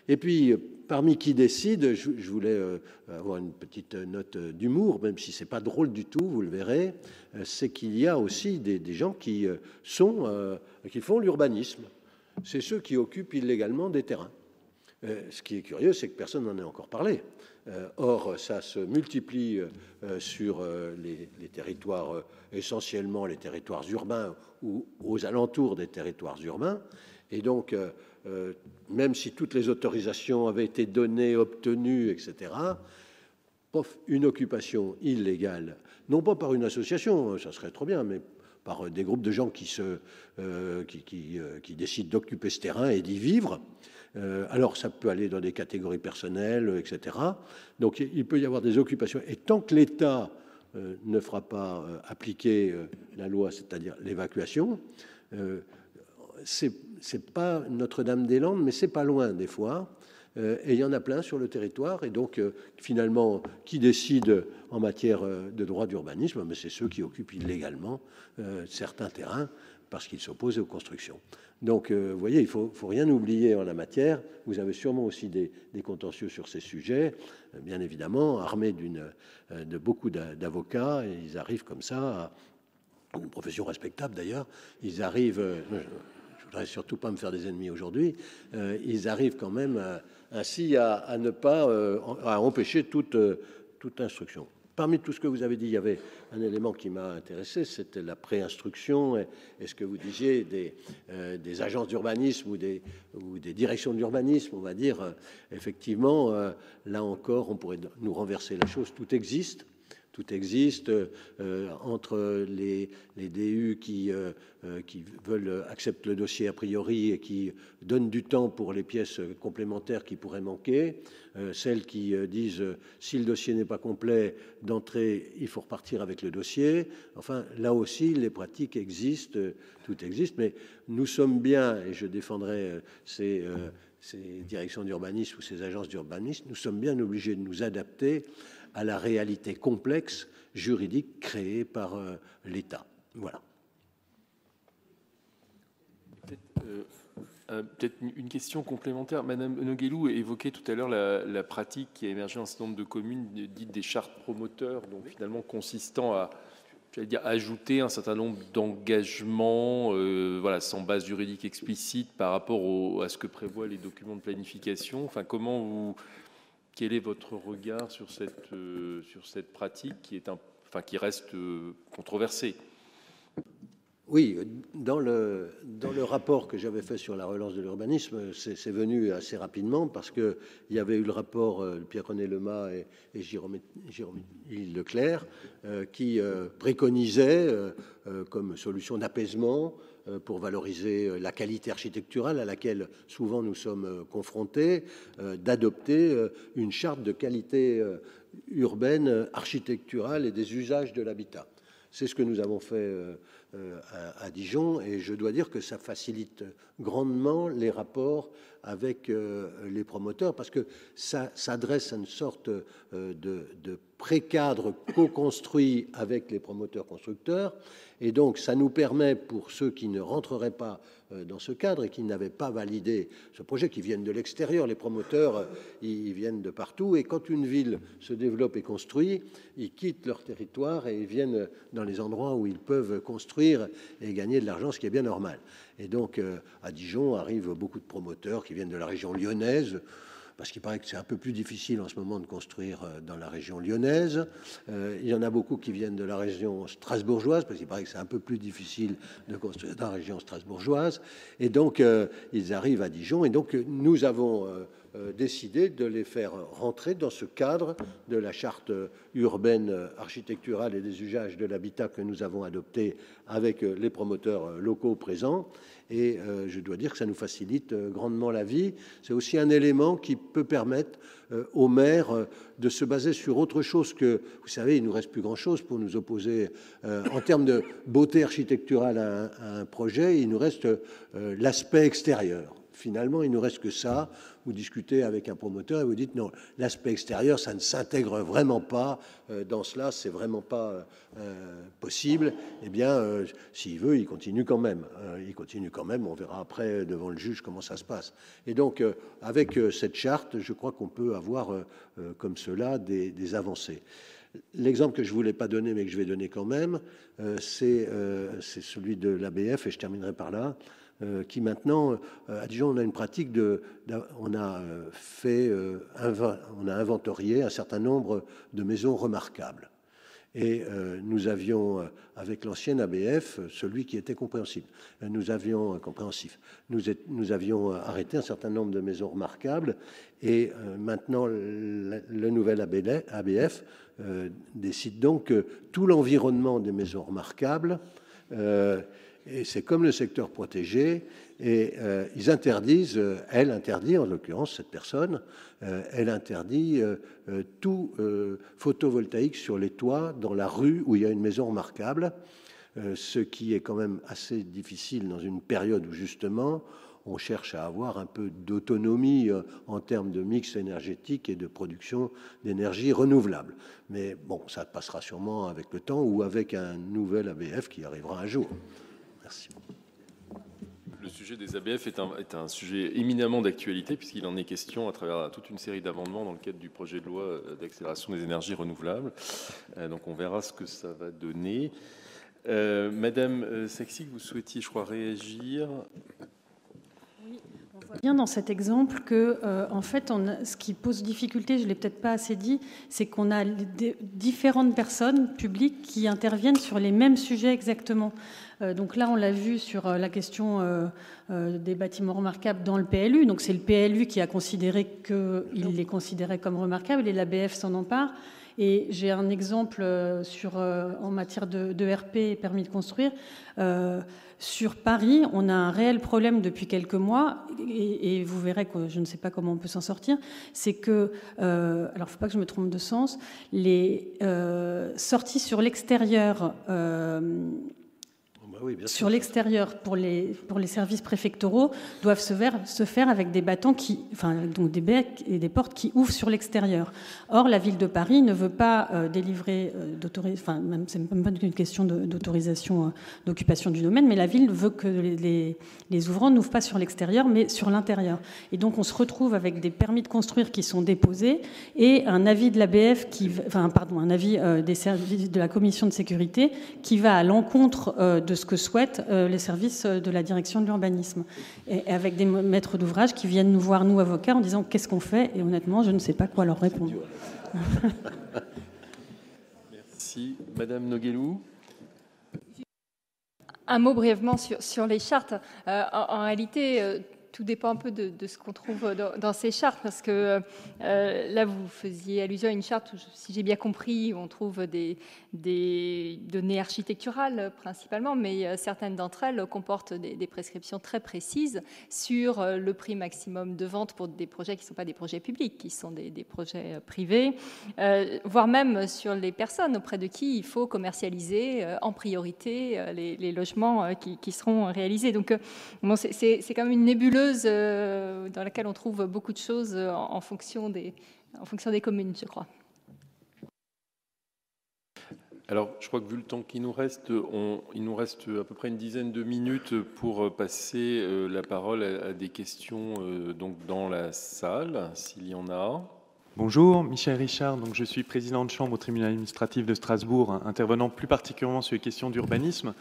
Et puis, parmi qui décide, je, voulais euh, avoir une petite note d'humour, même si c'est pas drôle du tout, vous le verrez, euh, c'est qu'il y a aussi des, gens qui euh, sont, qui font l'urbanisme. C'est ceux qui occupent illégalement des terrains. Ce qui est curieux, c'est que personne n'en ait encore parlé. Or, ça se multiplie sur les, les territoires, essentiellement les territoires urbains ou aux alentours des territoires urbains. Et donc, même si toutes les autorisations avaient été données, obtenues, etc., une occupation illégale, non pas par une association, ça serait trop bien, mais par des groupes de gens euh, euh, qui, décident d'occuper ce terrain et d'y vivre. alors ça peut aller dans des catégories personnelles, etc. Donc il peut y avoir des occupations. Et tant que l'État ne fera pas appliquer la loi, c'est-à-dire l'évacuation, c'est c'est pas Notre-Dame-des-Landes, mais c'est pas loin des fois. Euh, et il y en a plein sur le territoire. Et donc, euh, finalement, qui décide en matière euh, de droit d'urbanisme C'est ceux qui occupent illégalement certains terrains parce qu'ils s'opposent aux constructions. Donc, vous voyez, il ne faut, rien oublier en la matière. Vous avez sûrement aussi des, contentieux sur ces sujets, bien évidemment, armés de beaucoup d'avocats. Ils arrivent comme ça à une profession respectable d'ailleurs. Ils arrivent surtout pas me faire des ennemis aujourd'hui, euh, ils arrivent quand même euh, ainsi à, ne pas euh, empêcher toute, toute instruction. Parmi tout ce que vous avez dit, il y avait un élément qui m'a intéressé, c'était la préinstruction et, ce que vous disiez des, des agences d'urbanisme ou des, ou des directions d'urbanisme, on va dire. effectivement, là encore, on pourrait nous renverser la chose. Tout existe tout existe euh, entre les, DU qui, euh, euh, qui veulent accepter le dossier a priori et qui donnent du temps pour les pièces complémentaires qui pourraient manquer, celles qui disent si le dossier n'est pas complet d'entrée, il faut repartir avec le dossier. Enfin, là aussi, les pratiques existent, tout existe, mais nous sommes bien, et je défendrai ces ces directions d'urbanisme ou ces agences d'urbanisme, nous sommes bien obligés de nous adapter à la réalité complexe juridique créée par euh, l'État. Voilà. Peut-être euh, une question complémentaire. Madame Noguelou évoquait tout à l'heure la, pratique qui a émergé dans un certain nombre de communes dites des chartes promoteurs, donc finalement consistant à dire, ajouter un certain nombre d'engagements euh, voilà, sans base juridique explicite par rapport à ce que prévoient les documents de planification. Enfin, comment vous, quel est votre regard sur cette, euh, sur cette pratique qui, est enfin, qui reste euh, controversée? Oui, dans le, dans le rapport que j'avais fait sur la relance de l'urbanisme, c'est venu assez rapidement parce qu'il y avait eu le rapport euh, Pierre-René Lemas et, et Jérôme, Leclerc euh, qui préconisaient comme solution d'apaisement pour valoriser la qualité architecturale à laquelle souvent nous sommes confrontés, d'adopter une charte de qualité urbaine, architecturale et des usages de l'habitat. C'est ce que nous avons fait euh, à, Dijon, et je dois dire que ça facilite grandement les rapports avec euh, les promoteurs, parce que ça s'adresse à une sorte euh, de, de pré-cadre co-construit avec les promoteurs constructeurs, et donc ça nous permet, pour ceux qui ne rentreraient pas euh, dans ce cadre et qui n'avaient pas validé ce projet, qui viennent de l'extérieur, les promoteurs, euh, ils viennent de partout, et quand une ville se développe et construit, ils quittent leur territoire et ils viennent dans les endroits où ils peuvent construire et gagner de l'argent, ce qui est bien normal. Et donc euh, à Dijon arrivent beaucoup de promoteurs qui viennent de la région lyonnaise, parce qu'il paraît que c'est un peu plus difficile en ce moment de construire euh, dans la région lyonnaise. Euh, il y en a beaucoup qui viennent de la région strasbourgeoise, parce qu'il paraît que c'est un peu plus difficile de construire dans la région strasbourgeoise. Et donc, euh, ils arrivent à Dijon. Et donc, nous avons décidé de les faire rentrer dans ce cadre de la charte urbaine architecturale et des usages de l'habitat que nous avons adopté avec les promoteurs locaux présents et euh, je dois dire que ça nous facilite euh, grandement la vie. C'est aussi un élément qui peut permettre euh, aux maires de se baser sur autre chose que, vous savez, il nous reste plus grand-chose pour nous opposer en termes de beauté architecturale à un projet, il nous reste l'aspect extérieur. Finalement, il nous reste que ça. Vous discutez avec un promoteur et vous dites non, l'aspect extérieur, ça ne s'intègre vraiment pas euh, dans cela, c'est vraiment pas euh, possible. Eh bien, euh, s'il veut, il continue quand même. il continue quand même. On verra après devant le juge comment ça se passe. Et donc, avec cette charte, je crois qu'on peut avoir comme cela des, des avancées. L'exemple que je ne voulais pas donner, mais que je vais donner quand même, c'est celui de l'ABF, et je terminerai par là. Euh, qui maintenant, euh, à Dijon, on a une pratique de, on a euh, fait, on a inventorié un certain nombre de maisons remarquables. Et nous avions, avec l'ancienne ABF, celui qui était compréhensible. Nous avions compréhensif. Nous, avions arrêté un certain nombre de maisons remarquables. Et maintenant, le nouvel ABF décide donc que tout l'environnement des maisons remarquables et c'est comme le secteur protégé, et euh, ils interdisent, euh, elle interdit en l'occurrence cette personne, euh, elle interdit tout photovoltaïque sur les toits dans la rue où il y a une maison remarquable, ce qui est quand même assez difficile dans une période où justement on cherche à avoir un peu d'autonomie en termes de mix énergétique et de production d'énergie renouvelable. Mais bon, ça passera sûrement avec le temps ou avec un nouvel ABF qui arrivera un jour. Le sujet des ABF est un, est un sujet éminemment d'actualité puisqu'il en est question à travers toute une série d'amendements dans le cadre du projet de loi euh, d'accélération des énergies renouvelables. Euh, donc on verra ce que ça va donner. Euh, Madame Saxi, vous souhaitiez, je crois, réagir bien dans cet exemple que, euh, en fait, on ce qui pose difficulté, je l'ai peut-être pas assez dit, c'est qu'on a différentes personnes publiques qui interviennent sur les mêmes sujets exactement. Euh, donc là, on l'a vu sur euh, la question des bâtiments remarquables dans le PLU. Donc c'est le PLU qui a considéré qu'il les considérait comme remarquables et l'ABF s'en empare. Et j'ai un exemple sur, en matière de, RP et permis de construire. Sur Paris, on a un réel problème depuis quelques mois, et, vous verrez que je ne sais pas comment on peut s'en sortir, c'est que, euh, alors faut pas que je me trompe de sens, les euh, sorties sur l'extérieur bah sur l'extérieur pour les, pour les services préfectoraux doivent se faire, se faire avec des bâtons qui, enfin, donc des becs et des portes qui ouvrent sur l'extérieur. Or, la ville de Paris ne veut pas euh, délivrer euh, d'autorisation, enfin, même, c'est même pas une question d'autorisation euh, d'occupation du domaine, mais la ville veut que les, les, ouvrants n'ouvrent pas sur l'extérieur, mais sur l'intérieur. Et donc, on se retrouve avec des permis de construire qui sont déposés et un avis de l'ABF qui, enfin, pardon, un avis des services de la commission de sécurité qui va à l'encontre de ce que souhaitent euh, les services de la direction de l'urbanisme. Et, avec des maîtres d'ouvrage qui viennent nous voir, nous, avocats, en disant qu'est-ce qu'on fait? Et honnêtement, je ne sais pas quoi leur répondre. Merci. Madame Noguelou un mot brièvement sur, sur les chartes. en, réalité, tout dépend un peu de, ce qu'on trouve dans, ces chartes, parce que euh, là, vous faisiez allusion à une charte où, si j'ai bien compris, on trouve des, données architecturales principalement, mais euh, certaines d'entre elles comportent des, prescriptions très précises sur euh, le prix maximum de vente pour des projets qui ne sont pas des projets publics, qui sont des, projets privés, voire même sur les personnes auprès de qui il faut commercialiser en priorité les, logements qui, seront réalisés. Donc, c'est quand même une nébuleuse euh, dans laquelle on trouve beaucoup de choses euh, en, fonction, des, en fonction des communes, je crois. Alors, je crois que vu le temps qui nous reste, il nous reste à peu près une dizaine de minutes pour passer euh, la parole à, des questions donc dans la salle, s'il y en a. Bonjour, Michel Richard. Donc, je suis président de chambre au tribunal administratif de Strasbourg, intervenant plus particulièrement sur les questions d'urbanisme.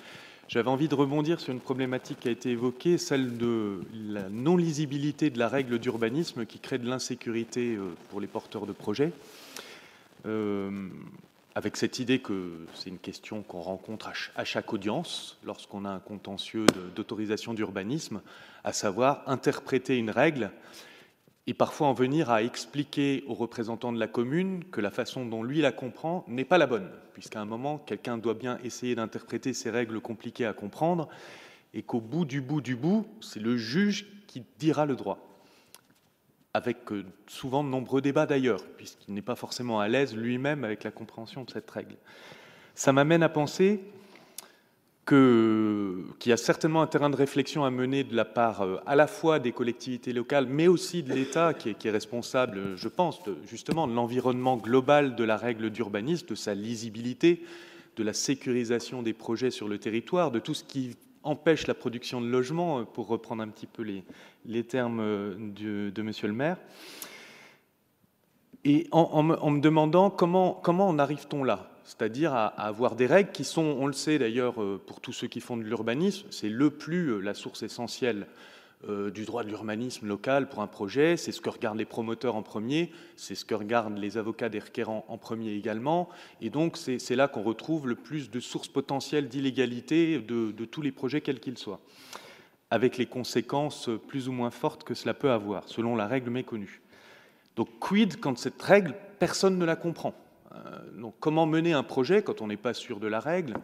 J'avais envie de rebondir sur une problématique qui a été évoquée, celle de la non-lisibilité de la règle d'urbanisme qui crée de l'insécurité euh, pour les porteurs de projets. Euh, avec cette idée que c'est une question qu'on rencontre à chaque audience lorsqu'on a un contentieux d'autorisation d'urbanisme, à savoir interpréter une règle et parfois en venir à expliquer aux représentants de la commune que la façon dont lui la comprend n'est pas la bonne, puisqu'à un moment, quelqu'un doit bien essayer d'interpréter ces règles compliquées à comprendre, et qu'au bout du bout du bout, c'est le juge qui dira le droit, avec euh, souvent de nombreux débats d'ailleurs, puisqu'il n'est pas forcément à l'aise lui-même avec la compréhension de cette règle. Ça m'amène à penser qu'il y a certainement un terrain de réflexion à mener de la part euh, à la fois des collectivités locales, mais aussi de l'État qui, est responsable, je pense, justement de l'environnement global de la règle d'urbanisme, de sa lisibilité, de la sécurisation des projets sur le territoire, de tout ce qui empêche la production de logements, euh, pour reprendre un petit peu les, termes euh, de, Monsieur le maire. Et en, me demandant comment, comment en arrive-t-on là? C'est-à-dire à, avoir des règles qui sont, on le sait d'ailleurs euh, pour tous ceux qui font de l'urbanisme, c'est le plus euh, la source essentielle euh, du droit de l'urbanisme local pour un projet, c'est ce que regardent les promoteurs en premier, c'est ce que regardent les avocats des requérants en premier également, et donc c'est là qu'on retrouve le plus de sources potentielles d'illégalité de, de, tous les projets quels qu'ils soient, avec les conséquences plus ou moins fortes que cela peut avoir, selon la règle méconnue. Donc quid quand cette règle, personne ne la comprend? Donc, comment mener un projet quand on n'est pas sûr de la règle?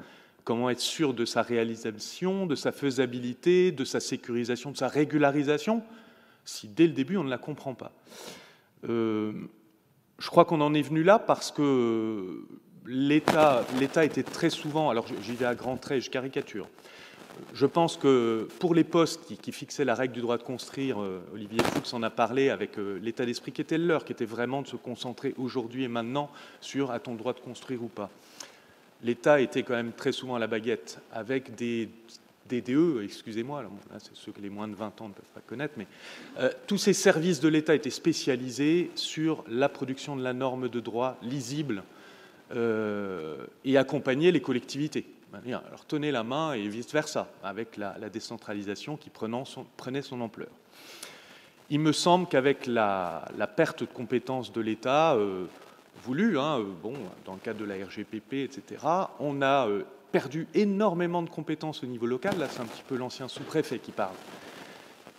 Comment être sûr de sa réalisation, de sa faisabilité, de sa sécurisation, de sa régularisation, si dès le début on ne la comprend pas? Euh, Je crois qu'on en est venu là parce que l'État était très souvent, alors j'y vais à grands traits, je caricature, je pense que pour les postes qui, fixaient la règle du droit de construire, euh, Olivier Fuchs en a parlé avec euh, l'état d'esprit qui était le leur, qui était vraiment de se concentrer aujourd'hui et maintenant sur a-t-on le droit de construire ou pas. L'État était quand même très souvent à la baguette avec des DDE, excusez-moi, c'est ceux que les moins de 20 ans ne peuvent pas connaître, mais euh, tous ces services de l'État étaient spécialisés sur la production de la norme de droit lisible et accompagnaient les collectivités. Alors tenez la main et vice-versa, avec la, décentralisation qui prenait son ampleur. Il me semble qu'avec la, perte de compétences de l'État euh, voulue, hein, euh, bon, dans le cadre de la RGPP, etc., on a euh, perdu énormément de compétences au niveau local. Là, c'est un petit peu l'ancien sous-préfet qui parle,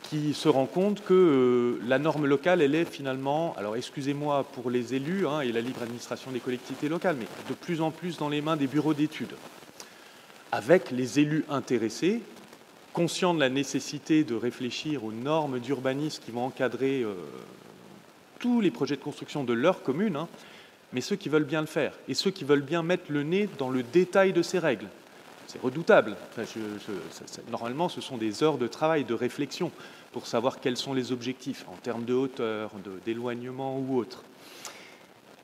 qui se rend compte que la norme locale, elle est finalement, alors excusez-moi pour les élus hein, et la libre administration des collectivités locales, mais de plus en plus dans les mains des bureaux d'études avec les élus intéressés, conscients de la nécessité de réfléchir aux normes d'urbanisme qui vont encadrer euh, tous les projets de construction de leur commune, hein, mais ceux qui veulent bien le faire et ceux qui veulent bien mettre le nez dans le détail de ces règles. C'est redoutable. normalement, ce sont des heures de travail, de réflexion pour savoir quels sont les objectifs en termes de hauteur, d'éloignement ou autre.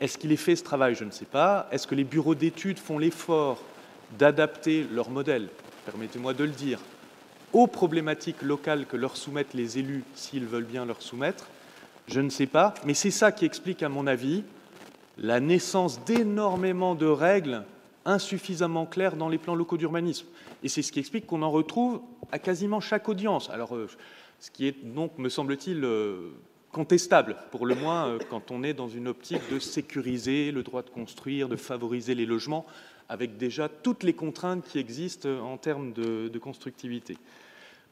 Est-ce qu'il est fait ce travail? Je ne sais pas. Est-ce que les bureaux d'études font l'effort d'adapter leur modèle, permettez-moi de le dire, aux problématiques locales que leur soumettent les élus s'ils veulent bien leur soumettre, je ne sais pas, mais c'est ça qui explique, à mon avis, la naissance d'énormément de règles insuffisamment claires dans les plans locaux d'urbanisme. Et c'est ce qui explique qu'on en retrouve à quasiment chaque audience. Alors, euh, ce qui est donc, me semble-t-il, euh, contestable, pour le moins, euh, quand on est dans une optique de sécuriser le droit de construire, de favoriser les logements, avec déjà toutes les contraintes qui existent en termes de, constructivité.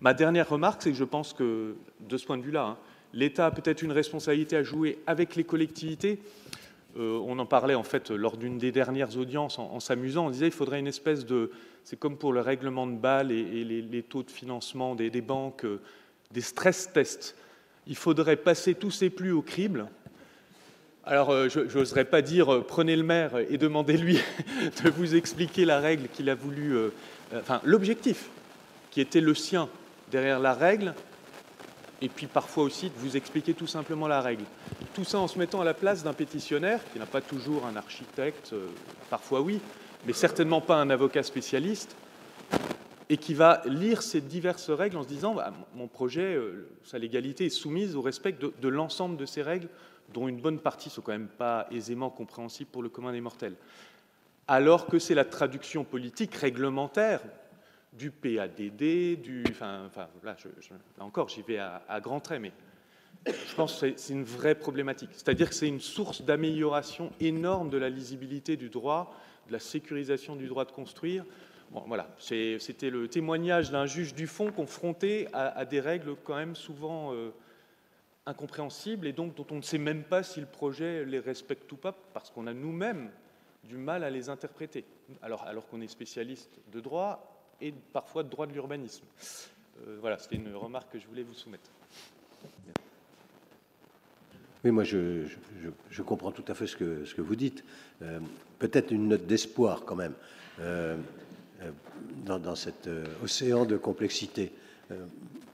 Ma dernière remarque, c'est que je pense que, de ce point de vue-là, hein, l'État a peut-être une responsabilité à jouer avec les collectivités. Euh, on en parlait en fait lors d'une des dernières audiences en, s'amusant. On disait qu'il faudrait une espèce de. C'est comme pour le règlement de Bâle et, les, taux de financement des, banques, euh, des stress tests. Il faudrait passer tous ces plus au crible. Alors, euh, je n'oserais pas dire prenez le maire et demandez-lui de vous expliquer la règle qu'il a voulu. enfin, l'objectif qui était le sien derrière la règle, et puis parfois aussi de vous expliquer tout simplement la règle. Tout ça en se mettant à la place d'un pétitionnaire, qui n'a pas toujours un architecte, euh, parfois oui, mais certainement pas un avocat spécialiste, et qui va lire ces diverses règles en se disant bah, mon projet, euh, sa légalité est soumise au respect de, l'ensemble de ces règles, dont une bonne partie sont quand même pas aisément compréhensibles pour le commun des mortels. Alors que c'est la traduction politique réglementaire du PADD, du. Enfin, là, encore, j'y vais à, grands traits, mais je pense que c'est une vraie problématique. C'est-à-dire que c'est une source d'amélioration énorme de la lisibilité du droit, de la sécurisation du droit de construire. Bon, voilà, c'était le témoignage d'un juge du fond confronté à, des règles quand même souvent euh, incompréhensibles et donc dont on ne sait même pas si le projet les respecte ou pas, parce qu'on a nous-mêmes du mal à les interpréter. Alors, alors qu'on est spécialiste de droit, et parfois de droit de l'urbanisme. Euh, voilà, c'était une remarque que je voulais vous soumettre. Oui, moi je, je, comprends tout à fait ce que, ce que vous dites. Euh, peut-être une note d'espoir quand même euh, dans, dans, cet océan de complexité.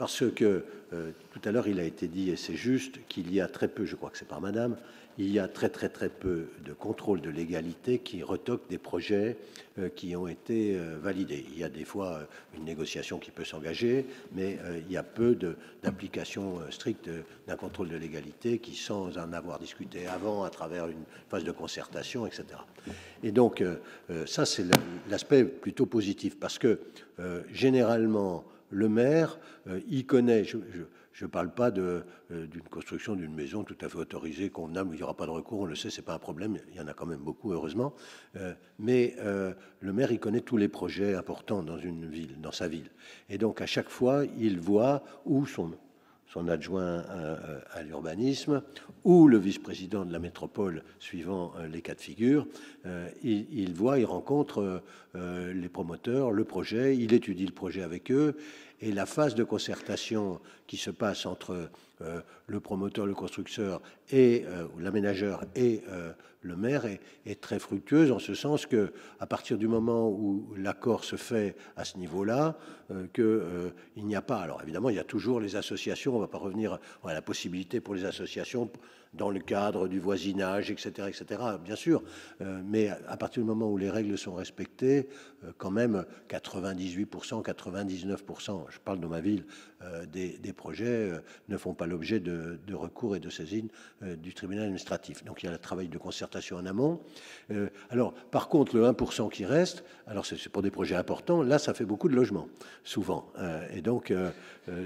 Parce que tout à l'heure il a été dit, et c'est juste, qu'il y a très peu, je crois que c'est par madame, il y a très très très peu de contrôle de légalité qui retoque des projets euh, qui ont été euh, validés. Il y a des fois euh, une négociation qui peut s'engager, mais il y a peu d'application stricte d'un contrôle de légalité qui, sans en avoir discuté avant, à travers une phase de concertation, etc. Et donc ça, c'est l'aspect plutôt positif, parce que généralement, le maire, il connaît... je, ne parle pas euh, d'une construction d'une maison tout à fait autorisée, convenable, où il n'y aura pas de recours, on le sait, ce n'est pas un problème, il y en a quand même beaucoup, heureusement. Euh, mais euh, le maire, il connaît tous les projets importants dans une ville, dans sa ville. Et donc, à chaque fois, il voit où son, son adjoint à l'urbanisme ou le vice-président de la métropole, suivant les cas de figure, il, il, voit, il rencontre les promoteurs, le projet, il étudie le projet avec eux, et la phase de concertation qui se passe entre euh, le promoteur, le constructeur et euh, l'aménageur et euh, le maire est, très fructueuse en ce sens que à partir du moment où l'accord se fait à ce niveau-là, que il n'y a pas. Alors évidemment, il y a toujours les associations. On ne va pas revenir à la possibilité pour les associations dans le cadre du voisinage, etc., etc. Bien sûr, euh, mais à partir du moment où les règles sont respectées, euh, quand même 98%, 99%, je parle de ma ville, euh, des, projets ne font pas l'objet de, recours et de saisine du tribunal administratif. Donc il y a le travail de concertation en amont. alors, par contre, le 1% qui reste, alors c'est pour des projets importants, là, ça fait beaucoup de logements, souvent. et donc,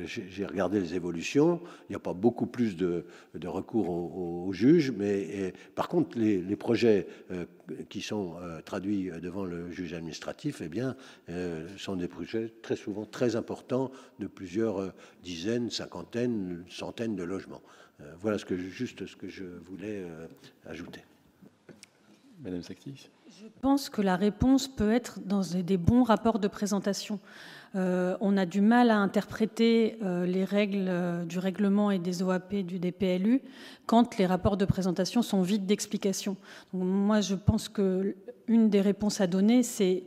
j'ai regardé les évolutions, il n'y a pas beaucoup plus de, recours au aux, juges, mais par contre, les, projets euh, qui sont euh, traduits devant le juge administratif, eh bien, euh, sont des projets très souvent très importants de plusieurs dizaines, cinquantaines, centaines de logements. voilà ce que, juste ce que je voulais ajouter. Madame Sactis? Je pense que la réponse peut être dans des bons rapports de présentation. Euh, on a du mal à interpréter euh, les règles euh, du règlement et des OAP du DPLU quand les rapports de présentation sont vides d'explications. Moi, je pense que une des réponses à donner, c'est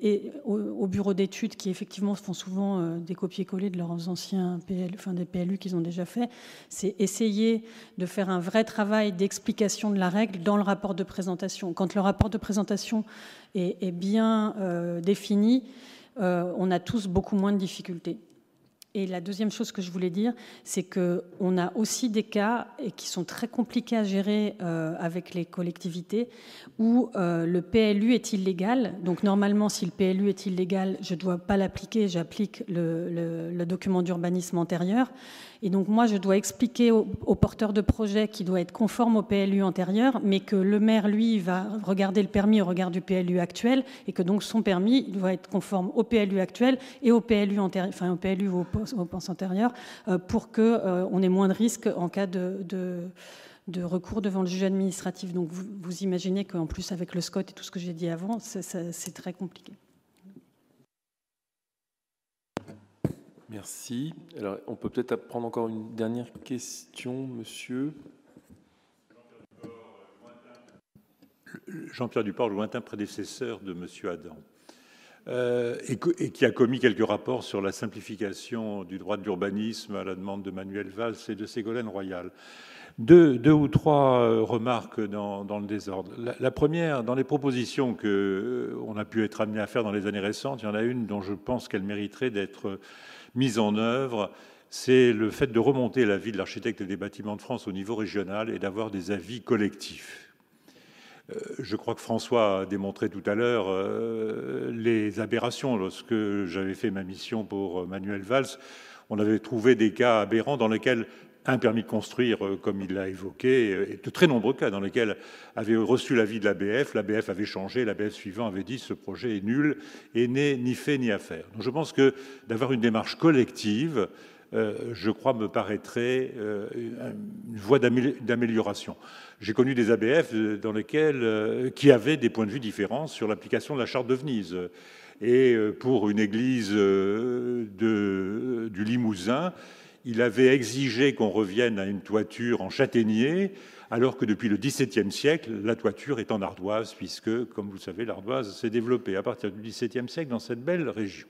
au, bureau d'études qui effectivement font souvent des copier-coller de leurs anciens des PLU qu'ils ont déjà fait, c'est essayer de faire un vrai travail d'explication de la règle dans le rapport de présentation. Quand le rapport de présentation est, bien défini, euh, on a tous beaucoup moins de difficultés. Et la deuxième chose que je voulais dire, c'est qu'on a aussi des cas qui sont très compliqués à gérer euh, avec les collectivités où euh, le PLU est illégal. Donc normalement, si le PLU est illégal, je ne dois pas l'appliquer, j'applique le document d'urbanisme antérieur. Et donc moi, je dois expliquer au, porteur de projet qui doit être conforme au PLU antérieur, mais que le maire, lui, va regarder le permis au regard du PLU actuel, et que donc son permis doit être conforme au PLU actuel et au PLU, antérieur, enfin, au PLU au, au antérieur, euh, pour qu'on euh, ait moins de risques en cas de, de recours devant le juge administratif. Donc vous, vous imaginez qu'en plus avec le SCOT et tout ce que j'ai dit avant, c'est très compliqué. Merci. Alors, on peut peut-être prendre encore une dernière question, monsieur. Jean-Pierre Duport, lointain prédécesseur de monsieur Adam, euh, et, qui a commis quelques rapports sur la simplification du droit de l'urbanisme à la demande de Manuel Valls et de Ségolène Royal. Deux, ou trois euh, remarques dans, le désordre. La, première, dans les propositions qu'on euh, a pu être amené à faire dans les années récentes, il y en a une dont je pense qu'elle mériterait d'être mise en œuvre, c'est le fait de remonter la vie de l'architecte des bâtiments de France au niveau régional et d'avoir des avis collectifs. Euh, je crois que François a démontré tout à l'heure euh, les aberrations. Lorsque j'avais fait ma mission pour Manuel Valls, on avait trouvé des cas aberrants dans lesquels un permis de construire, euh, comme il l'a évoqué, euh, et de très nombreux cas dans lesquels avait reçu l'avis de l'ABF, l'ABF avait changé, l'ABF suivant avait dit ce projet est nul et n'est ni fait ni à faire. Donc je pense que d'avoir une démarche collective, euh, je crois, me paraîtrait une voie d'amélioration. J'ai connu des ABF dans lesquels, qui avaient des points de vue différents sur l'application de la charte de Venise. Et pour une église du Limousin, il avait exigé qu'on revienne à une toiture en châtaignier, alors que depuis le XVIIe siècle, la toiture est en ardoise, puisque, comme vous le savez, l'ardoise s'est développée à partir du XVIIe siècle dans cette belle région.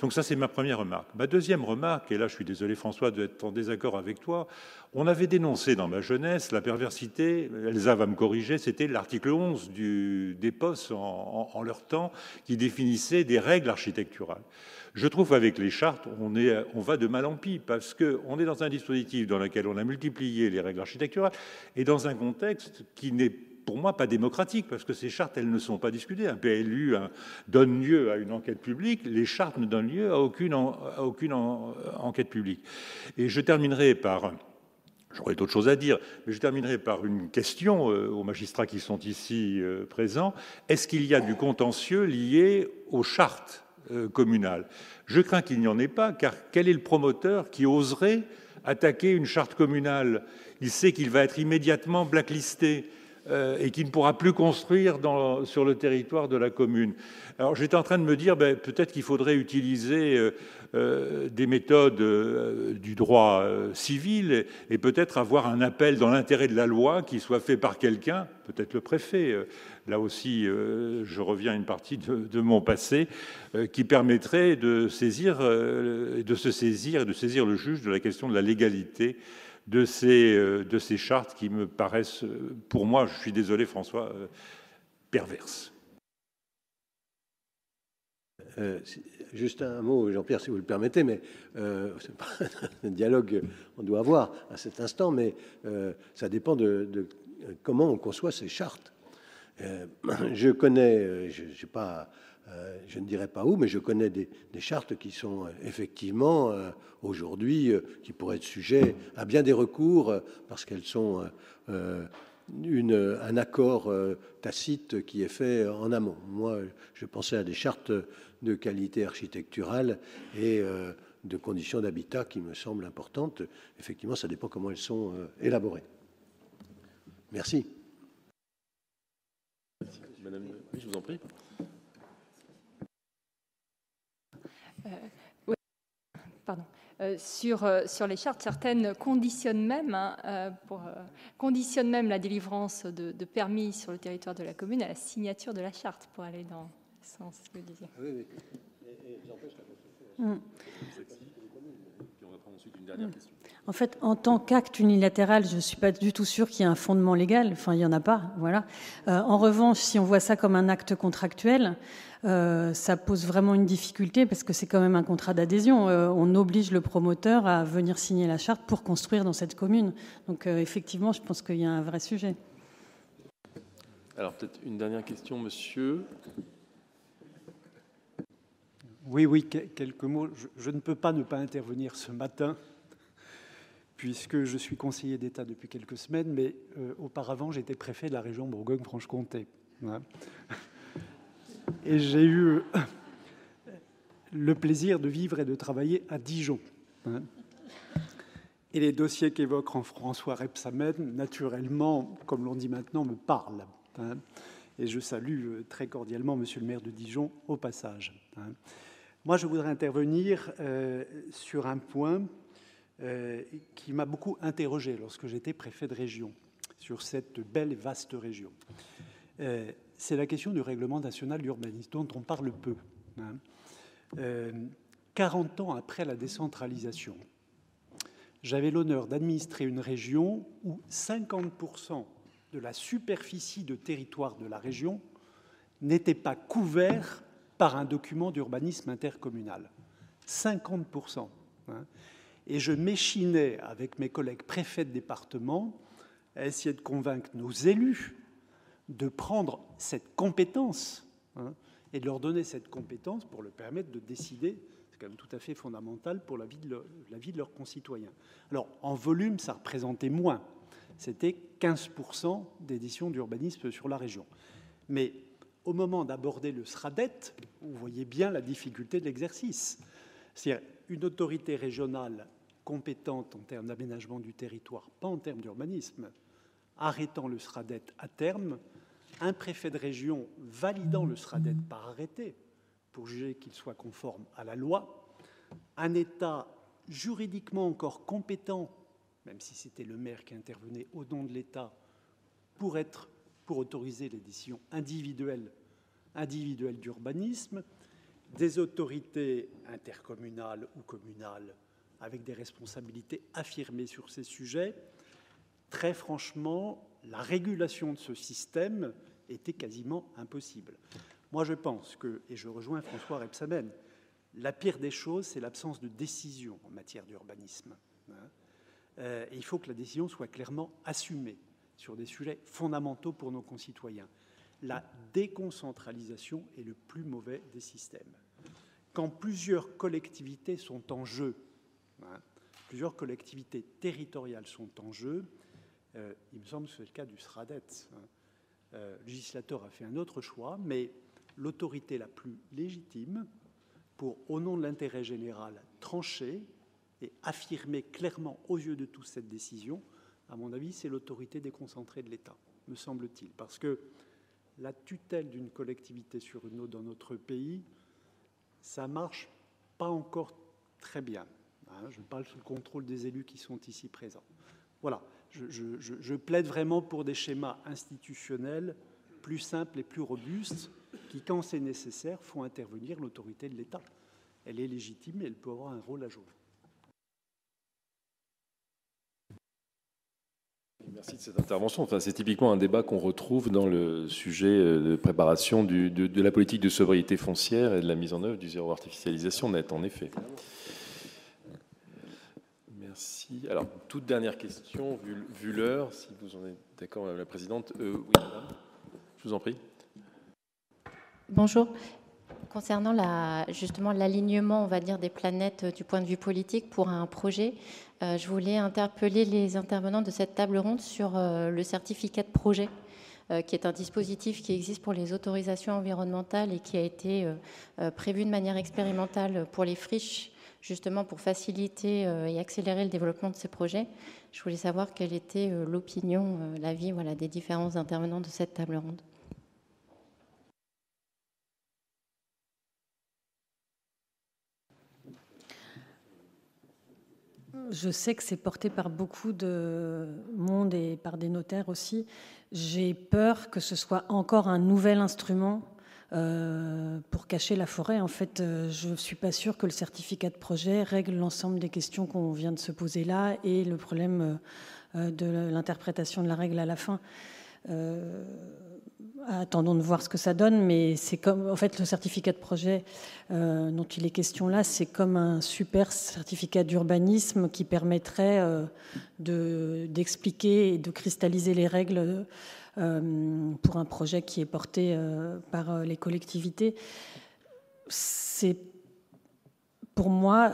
Donc ça, c'est ma première remarque. Ma deuxième remarque, et là je suis désolé François d'être en désaccord avec toi, on avait dénoncé dans ma jeunesse la perversité, Elsa va me corriger, c'était l'article 11 du, des POS en leur temps, qui définissait des règles architecturales. Je trouve qu'avec les chartes, on, va de mal en pis, parce qu'on est dans un dispositif dans lequel on a multiplié les règles architecturales, et dans un contexte qui n'est pour moi pas démocratique, parce que ces chartes, elles ne sont pas discutées. Un PLU donne lieu à une enquête publique, les chartes ne donnent lieu à aucune, enquête publique. Et je terminerai par... J'aurais d'autres choses à dire, mais je terminerai par une question euh, aux magistrats qui sont ici euh, présents. Est-ce qu'il y a du contentieux lié aux chartes? Communale. Je crains qu'il n'y en ait pas, car quel est le promoteur qui oserait attaquer une charte communale? Il sait qu'il va être immédiatement blacklisté euh, et qu'il ne pourra plus construire sur le territoire de la commune. Alors j'étais en train de me dire, ben, peut-être qu'il faudrait utiliser euh, des méthodes du droit civil et peut-être avoir un appel dans l'intérêt de la loi qui soit fait par quelqu'un, peut-être le préfet, là aussi, euh, je reviens à une partie de, mon passé, euh, qui permettrait de saisir, euh, de se saisir et de saisir le juge de la question de la légalité de ces, chartes qui me paraissent, pour moi, je suis désolé François, perverses. juste un mot, Jean-Pierre, si vous le permettez, mais c'est pas un dialogue qu'on doit avoir à cet instant, mais ça dépend de, comment on conçoit ces chartes. Euh, je connais, euh, euh, je, ne dirais pas où, mais je connais des, chartes qui sont effectivement aujourd'hui, qui pourraient être sujets à bien des recours parce qu'elles sont un accord tacite qui est fait en amont. Moi, je pensais à des chartes de qualité architecturale et de conditions d'habitat qui me semblent importantes. Effectivement, ça dépend comment elles sont élaborées. Merci. Madame, oui, je vous en prie. Euh, oui. Pardon. Euh, sur, euh, sur, les chartes, certaines conditionnent même, hein, euh, pour, conditionnent même la délivrance de, de, permis sur le territoire de la commune à la signature de la charte, pour aller dans le sens que vous disiez. Oui, oui. Et, et la mm. Puis on va prendre ensuite une dernière mm. question. En fait, en tant qu'acte unilatéral, je ne suis pas du tout sûr qu'il y ait un fondement légal. Enfin, il n'y en a pas. Voilà. Euh, en revanche, si on voit ça comme un acte contractuel, euh, ça pose vraiment une difficulté parce que c'est quand même un contrat d'adhésion. Euh, on oblige le promoteur à venir signer la charte pour construire dans cette commune. Donc, effectivement, je pense qu'il y a un vrai sujet. Alors, peut-être une dernière question, monsieur. Oui, oui, quelques mots. je ne peux pas ne pas intervenir ce matin puisque je suis conseiller d'État depuis quelques semaines, mais euh, auparavant j'étais préfet de la région Bourgogne-Franche-Comté. Et j'ai eu le plaisir de vivre et de travailler à Dijon. Et les dossiers qu'évoque François Repsamen, naturellement, comme l'on dit maintenant, me parlent. Et je salue euh, très cordialement Monsieur le maire de Dijon au passage. Moi, je voudrais intervenir euh, sur un point euh, qui m'a beaucoup interrogé lorsque j'étais préfet de région sur cette belle et vaste région. Euh, c'est la question du règlement national d'urbanisme, dont on parle peu. 40 hein. euh, ans après la décentralisation, j'avais l'honneur d'administrer une région où 50% de la superficie de territoire de la région n'était pas couvert par un document d'urbanisme intercommunal. 50% et je m'échinais avec mes collègues préfets de département à essayer de convaincre nos élus de prendre cette compétence hein, et de leur donner cette compétence pour leur permettre de décider. C'est quand même tout à fait fondamental pour la vie, de la vie de leurs concitoyens. Alors, en volume, ça représentait moins. C'était 15% d'édition d'urbanisme sur la région. Mais au moment d'aborder le SRADET, vous voyez bien la difficulté de l'exercice. C'est-à-dire une autorité régionale compétente en termes d'aménagement du territoire, pas en termes d'urbanisme, arrêtant le SRADET à terme, un préfet de région validant le SRADET par arrêté pour juger qu'il soit conforme à la loi, un État juridiquement encore compétent, même si c'était le maire qui intervenait au nom de l'État, pour, autoriser les décisions individuelles d'urbanisme, des autorités intercommunales ou communales avec des responsabilités affirmées sur ces sujets, très franchement, la régulation de ce système était quasiment impossible. Moi, je pense que, et je rejoins François Repsamen, la pire des choses, c'est l'absence de décision en matière d'urbanisme. Hein. Euh, il faut que la décision soit clairement assumée sur des sujets fondamentaux pour nos concitoyens. La déconcentralisation est le plus mauvais des systèmes. Quand plusieurs collectivités sont en jeu, hein, plusieurs collectivités territoriales sont en jeu, euh, il me semble que c'est le cas du SRADET. Hein. Euh, le législateur a fait un autre choix, mais l'autorité la plus légitime pour, au nom de l'intérêt général, trancher et affirmer clairement aux yeux de tous cette décision, à mon avis, c'est l'autorité déconcentrée de l'État, me semble-t-il. Parce que la tutelle d'une collectivité sur une autre dans notre pays, ça marche pas encore très bien. Hein. je parle sous le contrôle des élus qui sont ici présents. Voilà, je, plaide vraiment pour des schémas institutionnels plus simples et plus robustes qui, quand c'est nécessaire, font intervenir l'autorité de l'État. Elle est légitime et elle peut avoir un rôle à jouer. Merci de cette intervention. Enfin, c'est typiquement un débat qu'on retrouve dans le sujet euh, de préparation de, la politique de sobriété foncière et de la mise en œuvre du zéro artificialisation nette, en effet. Merci. Alors, toute dernière question, vu, l'heure, si vous en êtes d'accord, Madame la Présidente. Euh, oui, Madame, je vous en prie. Bonjour. Concernant justement l'alignement, on va des planètes du point de vue politique pour un projet, euh, je voulais interpeller les intervenants de cette table ronde sur euh, le certificat de projet, euh, qui est un dispositif qui existe pour les autorisations environnementales et qui a été prévu de manière expérimentale pour les friches, justement pour faciliter et accélérer le développement de ces projets. Je voulais savoir quelle était l'opinion, l'avis voilà, des différents intervenants de cette table ronde. Je sais que c'est porté par beaucoup de monde et par des notaires aussi. J'ai peur que ce soit encore un nouvel instrument pour cacher la forêt. En fait, je ne suis pas sûre que le certificat de projet règle l'ensemble des questions qu'on vient de se poser là et le problème de l'interprétation de la règle à la fin. Attendons de voir ce que ça donne, mais c'est comme, en fait, le certificat de projet euh, dont il est question là, c'est comme un super certificat d'urbanisme qui permettrait euh, d'expliquer et de cristalliser les règles euh, pour un projet qui est porté par les collectivités. C'est pour moi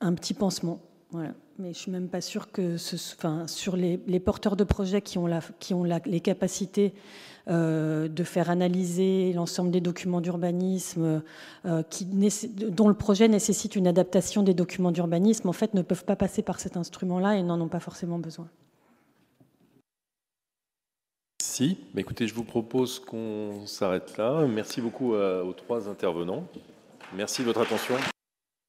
un petit pansement. Voilà mais je suis même pas sûre que ce, sur les, porteurs de projets qui ont, les capacités euh, de faire analyser l'ensemble des documents d'urbanisme, euh, dont le projet nécessite une adaptation des documents d'urbanisme, en fait, ne peuvent pas passer par cet instrument-là et n'en ont pas forcément besoin. Si, écoutez, je vous propose qu'on s'arrête là. Merci beaucoup aux trois intervenants. Merci de votre attention.